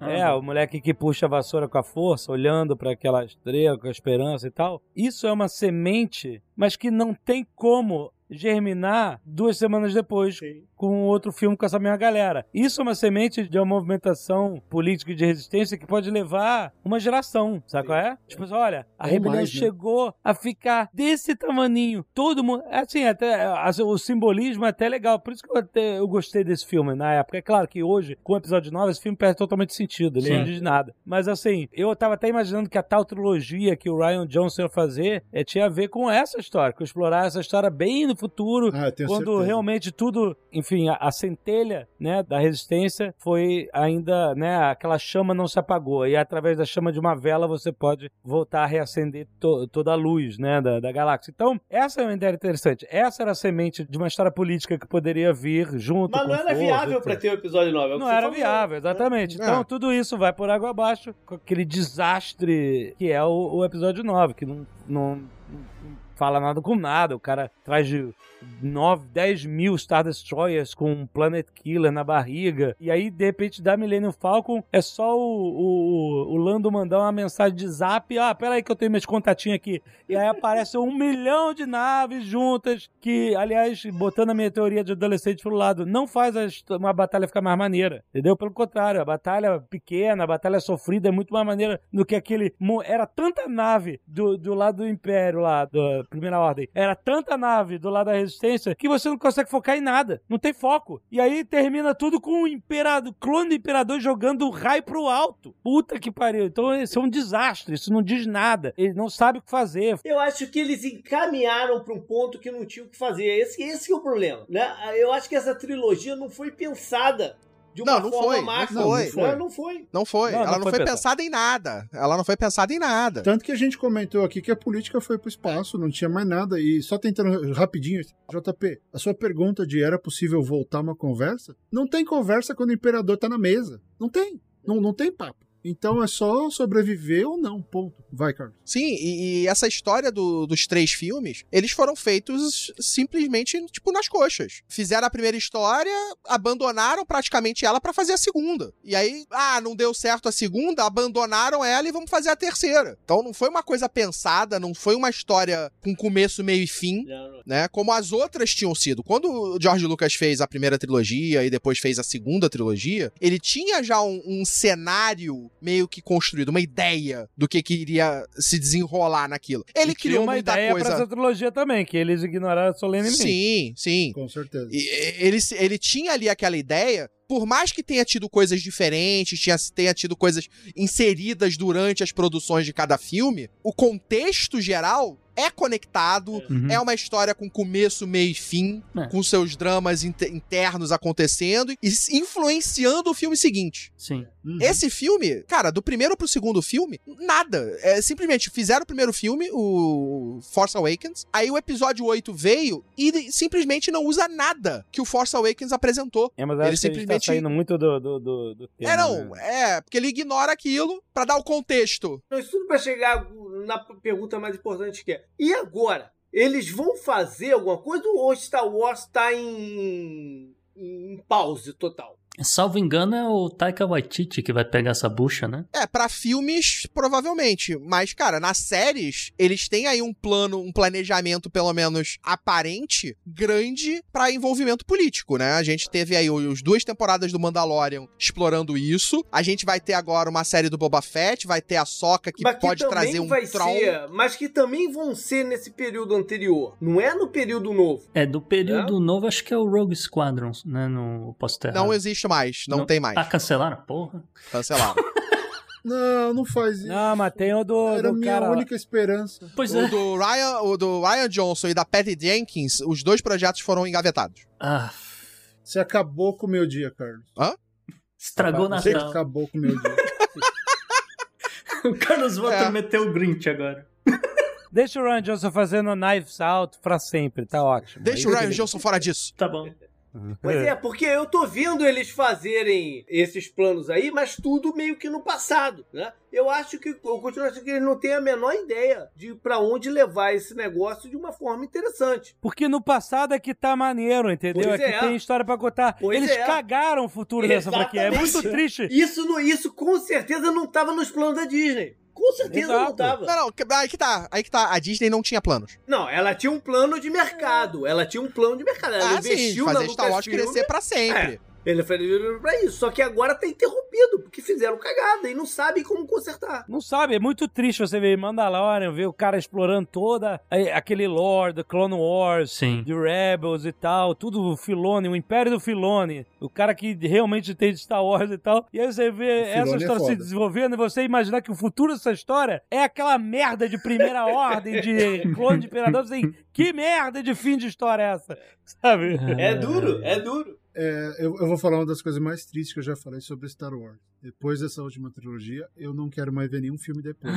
Speaker 4: Jedi.
Speaker 1: É, o moleque que puxa a vassoura com a força, olhando para aquela estrela com a esperança e tal. Isso é uma semente, mas que não tem como germinar duas semanas depois com outro filme com essa mesma galera. Isso é uma semente de uma movimentação política e de resistência que pode levar uma geração, sabe qual é? Tipo assim, olha, a
Speaker 4: Ou
Speaker 1: rebelião
Speaker 4: mais, né?
Speaker 1: chegou a ficar desse tamaninho. Todo mundo. Assim, até o simbolismo é até legal. Por isso que eu, até, eu gostei desse filme na época. É claro que hoje, com o episódio 9, esse filme perde totalmente sentido. Ele
Speaker 3: Sim.
Speaker 1: não diz nada. Mas assim, eu tava até imaginando que a tal trilogia que o Ryan Johnson ia fazer é, tinha a ver com essa história, com explorar essa história bem no futuro,
Speaker 4: Ah,
Speaker 1: quando
Speaker 4: certeza.
Speaker 1: realmente tudo, enfim, a, a centelha, né, da resistência foi ainda, né, aquela chama não se apagou e através da chama de uma vela você pode voltar a reacender to- toda a luz, né, da, da galáxia. Então, essa é uma ideia interessante. Essa era a semente de uma história política que poderia vir junto
Speaker 2: Mas
Speaker 1: com
Speaker 2: não era viável pra ter o episódio 9. é
Speaker 1: Não era
Speaker 2: falou.
Speaker 1: viável, exatamente. Então,
Speaker 5: É.
Speaker 1: tudo isso vai por água abaixo com aquele desastre que é o, o episódio 9, que não, não, não fala nada com nada. O cara traz de 9, 10 mil Star Destroyers com um Planet Killer na barriga. E aí, de repente, da Millennium Falcon, é só o, o, o Lando mandar uma mensagem de zap. Ah, peraí que eu tenho meus contatinhos aqui. E aí aparece um milhão de naves juntas, que, aliás, botando a minha teoria de adolescente pro lado, não faz uma batalha ficar mais maneira. Entendeu? Pelo contrário, a batalha pequena, a batalha sofrida é muito mais maneira do que aquele. Era tanta nave do, do lado do Império lá, Primeira Ordem. Era tanta nave do lado da Resistência que você não consegue focar em nada. Não tem foco. E aí termina tudo com o imperador, clone do Imperador jogando um raio pro alto. Puta que pariu. Então isso é um desastre. Isso não diz nada. Ele não sabe o que fazer.
Speaker 2: Eu acho que eles encaminharam para um ponto que não tinha o que fazer. Esse, esse é o problema. Né? Eu acho que essa trilogia não foi pensada de uma
Speaker 5: Não, não
Speaker 2: forma
Speaker 5: foi, não foi.
Speaker 2: Né? Não foi.
Speaker 5: Não foi.
Speaker 1: Não,
Speaker 5: ela
Speaker 1: não
Speaker 5: não
Speaker 1: foi
Speaker 5: foi,
Speaker 1: pensada.
Speaker 5: pensada em nada. Ela não foi pensada em nada.
Speaker 4: Tanto que a gente comentou aqui que a política foi pro espaço, não tinha mais nada. E só tentando rapidinho, JP, a sua pergunta de era possível voltar uma conversa? Não tem conversa quando o imperador tá na mesa. Não tem. Não, não tem papo. Então é só sobreviver ou não, ponto. Vai, Carlos.
Speaker 5: Sim, e, e essa história do- dos três filmes, eles foram feitos simplesmente, tipo, nas coxas. Fizeram a primeira história, abandonaram praticamente ela pra fazer a segunda. E aí, ah, não deu certo a segunda, abandonaram ela e vamos fazer a terceira. Então não foi uma coisa pensada, não foi uma história com começo, meio e fim. Né? Como as outras tinham sido. Quando o George Lucas fez a primeira trilogia e depois fez a segunda trilogia, ele tinha já um, um cenário meio que construído, uma ideia do que, que iria se desenrolar naquilo. Ele
Speaker 1: E
Speaker 5: criou
Speaker 1: uma
Speaker 5: muita
Speaker 1: ideia
Speaker 5: coisa.
Speaker 1: pra essa trilogia também, que eles ignoraram solenemente.
Speaker 5: Sim, sim.
Speaker 4: Com certeza.
Speaker 5: E- e- ele, ele tinha ali aquela ideia, por mais que tenha tido coisas diferentes, tinha, tenha tido coisas inseridas durante as produções de cada filme, o contexto geral é conectado,
Speaker 3: Uhum.
Speaker 5: é uma história com começo, meio e fim,
Speaker 3: É.
Speaker 5: com seus dramas inter- internos acontecendo e influenciando o filme seguinte.
Speaker 3: Sim.
Speaker 4: Uhum.
Speaker 5: Esse filme, cara, do primeiro pro segundo filme, nada. É, simplesmente fizeram o primeiro filme, o Force Awakens, aí o episódio 8 veio e simplesmente não usa nada que o Force Awakens apresentou.
Speaker 1: É, mas
Speaker 5: Ele
Speaker 1: gente
Speaker 5: simplesmente-
Speaker 1: tá saindo muito do, do, do, do tema,
Speaker 5: é, não,
Speaker 1: né?
Speaker 5: é, porque ele ignora aquilo pra dar o contexto.
Speaker 2: Isso tudo para chegar na pergunta mais importante que é: e agora? Eles vão fazer alguma coisa ou Star Wars tá em, em pause total?
Speaker 3: Salvo engano, é o Taika Waititi que vai pegar essa bucha, né?
Speaker 5: É, pra filmes, provavelmente. Mas, cara, nas séries, eles têm aí um plano, um planejamento, pelo menos aparente, grande pra envolvimento político, né? A gente teve aí os duas temporadas do Mandalorian explorando isso. A gente vai ter agora uma série do Boba Fett, vai ter a Soca que
Speaker 2: que
Speaker 5: pode
Speaker 2: também
Speaker 5: trazer um
Speaker 2: vai
Speaker 5: Tron.
Speaker 2: ser, mas que também vão ser nesse período anterior. Não é no período novo.
Speaker 3: É, do período novo, acho que é o Rogue Squadron, né? No posterrado.
Speaker 5: Não existe mais, não, tem mais.
Speaker 3: Ah, cancelaram? Porra.
Speaker 5: Cancelaram.
Speaker 4: Não, não faz isso.
Speaker 1: Não, mas tem o do,
Speaker 4: Era
Speaker 1: do
Speaker 4: minha
Speaker 1: cara.
Speaker 4: única esperança.
Speaker 3: Pois
Speaker 5: o,
Speaker 3: é.
Speaker 5: do Ryan, o do Ryan Johnson e da Patty Jenkins, os dois projetos foram engavetados.
Speaker 3: Ah,
Speaker 4: Você acabou com o meu dia, Carlos.
Speaker 3: estragou o
Speaker 4: Você
Speaker 3: Natal.
Speaker 4: acabou com o meu dia.
Speaker 3: O Carlos volta
Speaker 5: É.
Speaker 3: a meter o Grinch agora.
Speaker 1: Deixa o Ryan Johnson fazendo Knives Out pra sempre, tá ótimo.
Speaker 5: Deixa o
Speaker 1: Aí-
Speaker 5: Ryan Johnson fora disso.
Speaker 3: Tá bom.
Speaker 2: Pois é, porque eu tô vendo eles fazerem esses planos aí, mas tudo meio que no passado, né? Eu acho que, eu continuo achando que eles não têm a menor ideia de pra onde levar esse negócio de uma forma interessante.
Speaker 1: Porque no passado é que tá maneiro, entendeu?
Speaker 2: Pois
Speaker 1: é que
Speaker 2: é.
Speaker 1: tem história pra contar.
Speaker 2: Pois
Speaker 1: Eles
Speaker 2: é.
Speaker 1: cagaram o futuro dessa franquia. É muito
Speaker 2: Exatamente.
Speaker 1: triste.
Speaker 2: Isso, no, isso com certeza não tava nos planos da Disney. Com certeza não
Speaker 1: Exato.
Speaker 2: tava.
Speaker 5: Não, não, aí que tá. Aí que tá. A Disney não tinha planos.
Speaker 2: Não, ela tinha um plano de mercado. Ela tinha um plano de mercado. Ela
Speaker 5: ah, sim.
Speaker 2: investiu na
Speaker 5: Fazer Star Wars crescer pra sempre.
Speaker 2: Ele fez pra isso. Só que agora tá interrompido, porque fizeram cagada e não sabem como consertar.
Speaker 1: Não sabe, é muito triste você ver Mandalorian, ver o cara explorando toda aquele lore do Clone Wars,
Speaker 3: Sim.
Speaker 1: de Rebels e tal, tudo o Filone, o Império do Filone, o cara que realmente tem de Star Wars e tal. E aí você vê essa
Speaker 4: é
Speaker 1: história se
Speaker 4: foda.
Speaker 1: desenvolvendo e você imaginar que o futuro dessa história é aquela merda de primeira ordem, de clone de imperador, assim, que merda de fim de história é essa? Sabe?
Speaker 2: É duro, é duro.
Speaker 4: É, eu, eu vou falar uma das coisas mais tristes que eu já falei sobre Star Wars. Depois dessa última trilogia, eu não quero mais ver nenhum filme depois.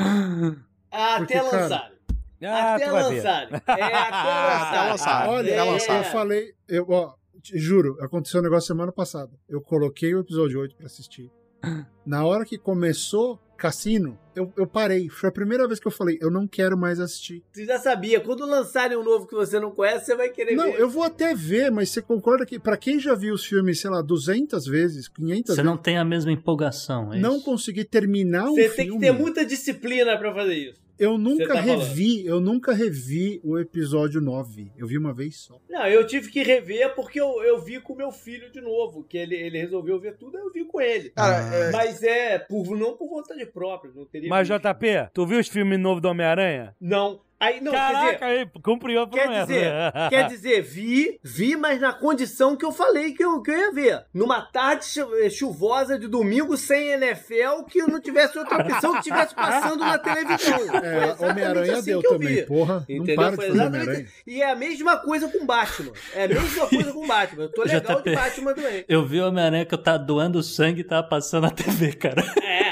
Speaker 2: Até
Speaker 4: Porque,
Speaker 2: lançarem.
Speaker 1: Ah,
Speaker 2: até lançarem. É, até lançarem.
Speaker 4: Olha,
Speaker 2: É.
Speaker 4: eu, eu falei, eu, ó, juro, aconteceu um negócio semana passada. Eu coloquei o episódio 8 pra assistir. Na hora que começou Cassino, eu, eu parei. Foi a primeira vez que eu falei, eu não quero mais assistir.
Speaker 2: Você já sabia. Quando lançarem um novo que você não conhece, você vai querer
Speaker 4: Não,
Speaker 2: ver.
Speaker 4: eu vou até ver, mas você concorda que pra quem já viu os filmes, sei lá, 200 vezes, 500
Speaker 3: Você
Speaker 4: vezes,
Speaker 3: não tem a mesma empolgação, é
Speaker 4: não
Speaker 3: isso?
Speaker 4: consegui terminar um
Speaker 2: Você
Speaker 4: filme.
Speaker 2: tem que ter muita disciplina pra fazer isso.
Speaker 4: Eu nunca
Speaker 2: tá falando.
Speaker 4: revi, eu nunca revi o episódio 9. Eu vi uma vez só.
Speaker 2: Não, eu tive que rever porque eu, eu vi com meu filho de novo, que ele, ele resolveu ver tudo, eu vi com ele.
Speaker 5: Cara,
Speaker 4: Ah.
Speaker 5: é,
Speaker 2: Mas é, por, não por vontade própria, não teria...
Speaker 1: Mas,
Speaker 2: visto.
Speaker 1: JP, tu viu os filmes novos do Homem-Aranha?
Speaker 2: Não. Aí, não, quer dizer...
Speaker 1: Caraca, aí, cumpriu a
Speaker 2: Quer
Speaker 1: promessa.
Speaker 2: dizer, quer dizer, vi, vi, mas na condição que eu falei que eu, que eu ia ver. Numa tarde eh, chuvosa de domingo sem NFL, que não tivesse outra opção que estivesse passando na televisão.
Speaker 4: É,
Speaker 2: exatamente
Speaker 4: Homem-Aranha
Speaker 2: assim
Speaker 4: deu
Speaker 2: que eu
Speaker 4: também,
Speaker 2: vi.
Speaker 4: porra.
Speaker 2: Entendeu?
Speaker 4: Não para
Speaker 2: Foi
Speaker 4: de fazer
Speaker 2: exatamente-
Speaker 4: Homem-Aranha.
Speaker 2: E é a mesma coisa com Batman. É a mesma coisa com Batman. Eu tô legal de
Speaker 3: JP.
Speaker 2: Batman também.
Speaker 3: Eu vi o Homem-Aranha que eu tava doando sangue e tava passando na TV, cara.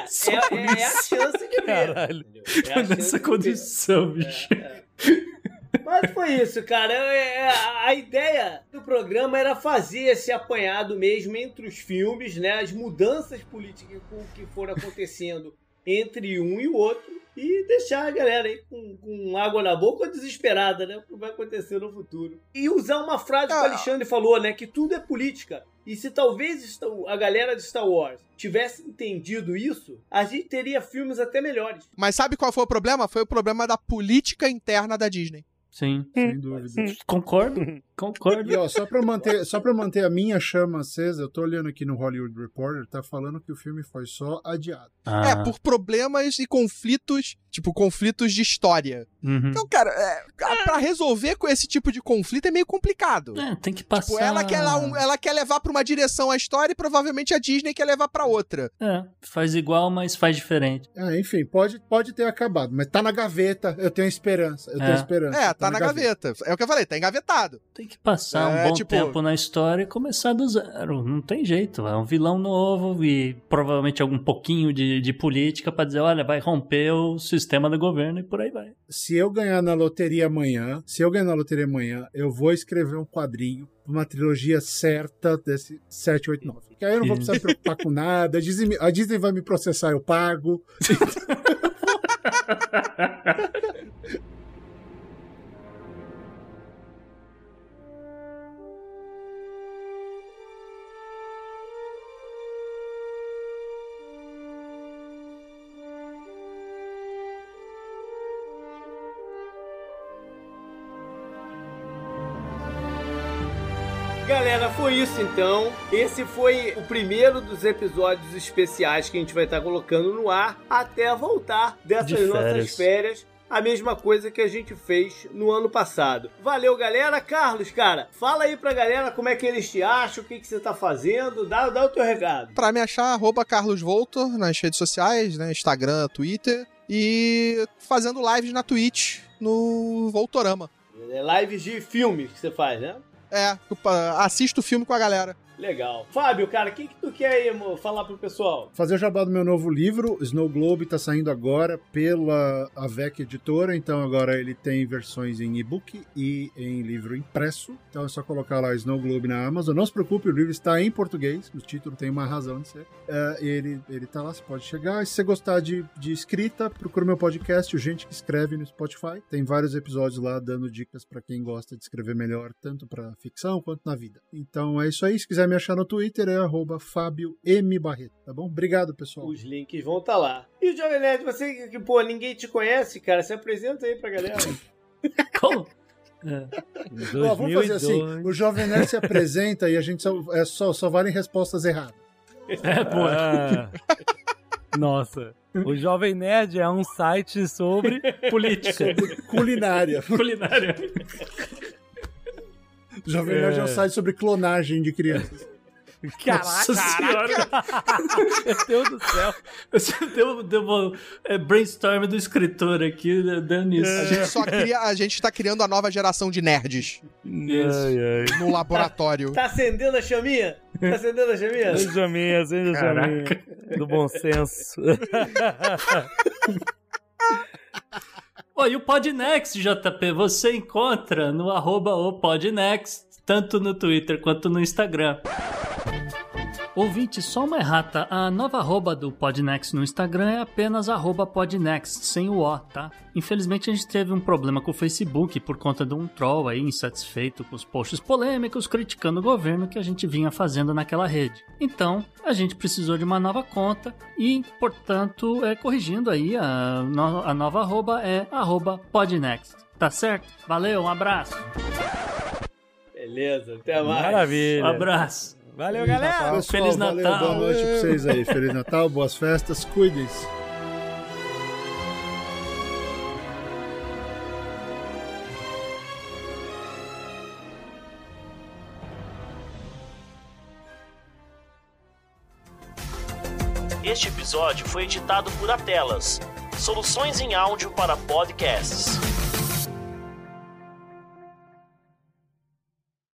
Speaker 2: É,
Speaker 3: Só
Speaker 2: é,
Speaker 3: por
Speaker 2: é, é a
Speaker 3: isso.
Speaker 2: chance de ver.
Speaker 1: Caralho.
Speaker 2: É a chance
Speaker 3: Nessa
Speaker 2: ver.
Speaker 3: condição, bicho.
Speaker 2: Mas foi isso, cara. É, é, A ideia do programa era fazer esse apanhado mesmo entre os filmes, né? As mudanças políticas que foram acontecendo entre um e o outro. E deixar a galera aí com, com água na boca ou desesperada, né? O que vai acontecer no futuro. E usar uma frase que o
Speaker 5: Ah.
Speaker 2: Alexandre falou, né? Que tudo é política. E se talvez a galera de Star Wars tivesse entendido isso, a gente teria filmes até melhores.
Speaker 5: Mas sabe qual foi o problema? Foi o problema da política interna da Disney.
Speaker 3: Sim.
Speaker 4: Sem dúvida.
Speaker 3: Concordo, concordo.
Speaker 4: E ó, só pra, manter, só pra manter a minha chama acesa, eu tô olhando aqui no Hollywood Reporter, tá falando que o filme foi só adiado.
Speaker 3: Ah,
Speaker 5: É, por problemas e conflitos, tipo, conflitos de história.
Speaker 3: uhum.
Speaker 5: Então, cara, é, pra resolver com esse tipo de conflito é meio complicado.
Speaker 3: É, tem que passar...
Speaker 5: Tipo, ela quer, lá um- ela quer levar pra uma direção a história e provavelmente a Disney quer levar pra outra.
Speaker 3: É, faz igual, mas faz diferente.
Speaker 4: Ah, enfim, pode, pode ter acabado, mas tá na gaveta, eu tenho esperança, eu
Speaker 3: É.
Speaker 4: tenho esperança.
Speaker 5: É, tá, na gaveta. É o que eu falei, tá engavetado.
Speaker 3: Tem que passar
Speaker 5: É,
Speaker 3: um bom
Speaker 5: tipo-
Speaker 3: tempo na história e começar do zero. Não tem jeito. É um vilão novo e provavelmente algum pouquinho de, de política pra dizer, olha, vai romper o sistema do governo e por aí vai.
Speaker 4: Se eu ganhar na loteria amanhã, se eu ganhar na loteria amanhã, eu vou escrever um quadrinho, uma trilogia certa desse 789. Que aí eu não vou precisar me preocupar com nada, a Disney, a Disney vai me processar, eu pago.
Speaker 2: isso então. Esse foi o primeiro dos episódios especiais que a gente vai estar colocando no ar até voltar dessas
Speaker 3: De
Speaker 2: nossas
Speaker 3: férias.
Speaker 2: férias. A mesma coisa que a gente fez no ano passado. Valeu, galera. Carlos, cara, fala aí pra galera como é que eles te acham, o que, que você tá fazendo. Dá, dá o teu recado.
Speaker 5: Pra me achar, arroba Carlos Voltor nas redes sociais, né? Instagram, Twitter. E fazendo lives na Twitch no Voltorama.
Speaker 2: É lives de filmes que você faz, né?
Speaker 5: É, assisto o filme com a galera.
Speaker 2: Legal. Fábio, cara, o que, que tu quer aí, falar pro pessoal?
Speaker 4: Fazer o jabá do meu novo livro, Snow Globe, tá saindo agora pela Avec Editora, então agora ele tem versões em e-book e em livro impresso. Então é só colocar lá Snow Globe na Amazon. Não se preocupe, o livro está em português, o título tem uma razão de ser. É, ele, ele tá lá, você pode chegar. E se você gostar de, de escrita, procura meu podcast, o Gente que Escreve no Spotify. Tem vários episódios lá dando dicas para quem gosta de escrever melhor, tanto para ficção quanto na vida. Então é isso aí. Se quiser me achar no Twitter, é arroba Fábio M. Barreto, tá bom? Obrigado, pessoal.
Speaker 2: Os links vão estar tá lá. E o Jovem Nerd, você que, pô, ninguém te conhece, cara, se apresenta aí pra galera.
Speaker 3: Como?
Speaker 4: É. Ó, vamos fazer assim: o Jovem Nerd se apresenta e a gente só, é, só, só valem respostas erradas.
Speaker 1: É, pô. Ah. Nossa. O Jovem Nerd é um site sobre política.
Speaker 4: Sobre culinária.
Speaker 3: culinária.
Speaker 4: Jovem Nerd é um site sobre clonagem de crianças.
Speaker 1: Caraca, Nossa senhora! Meu Deus do céu!
Speaker 3: Você deu, deu uma é, brainstorm do escritor aqui, né, dando isso.
Speaker 5: A gente só cria, a gente tá criando a nova geração de nerds.
Speaker 1: Isso. Ai, ai.
Speaker 5: No laboratório.
Speaker 2: Tá, tá acendendo a chaminha? Tá acendendo a chaminha?
Speaker 1: Acende a chaminha, acende a chaminha. Do bom senso.
Speaker 3: Oi, e o Podnext, JP, você encontra no arroba o Podnext, tanto no Twitter quanto no Instagram. Ouvinte, só uma errata. A nova arroba do Podnext no Instagram é apenas arroba Podnext, sem o O, tá? Infelizmente a gente teve um problema com o Facebook por conta de um troll aí insatisfeito com os posts polêmicos criticando o governo que a gente vinha fazendo naquela rede. Então, a gente precisou de uma nova conta e, portanto, é corrigindo aí, a, no, a nova arroba é arroba Podnext. Tá certo? Valeu, um abraço!
Speaker 2: Beleza, até mais.
Speaker 1: Maravilha.
Speaker 3: Um abraço.
Speaker 1: Valeu, galera.
Speaker 4: Natal. Pessoal,
Speaker 3: Feliz Natal.
Speaker 4: Valeu, boa noite pra vocês aí. Feliz Natal, boas festas, cuidem-se.
Speaker 6: Este episódio foi editado por Atelas, soluções em áudio para podcasts.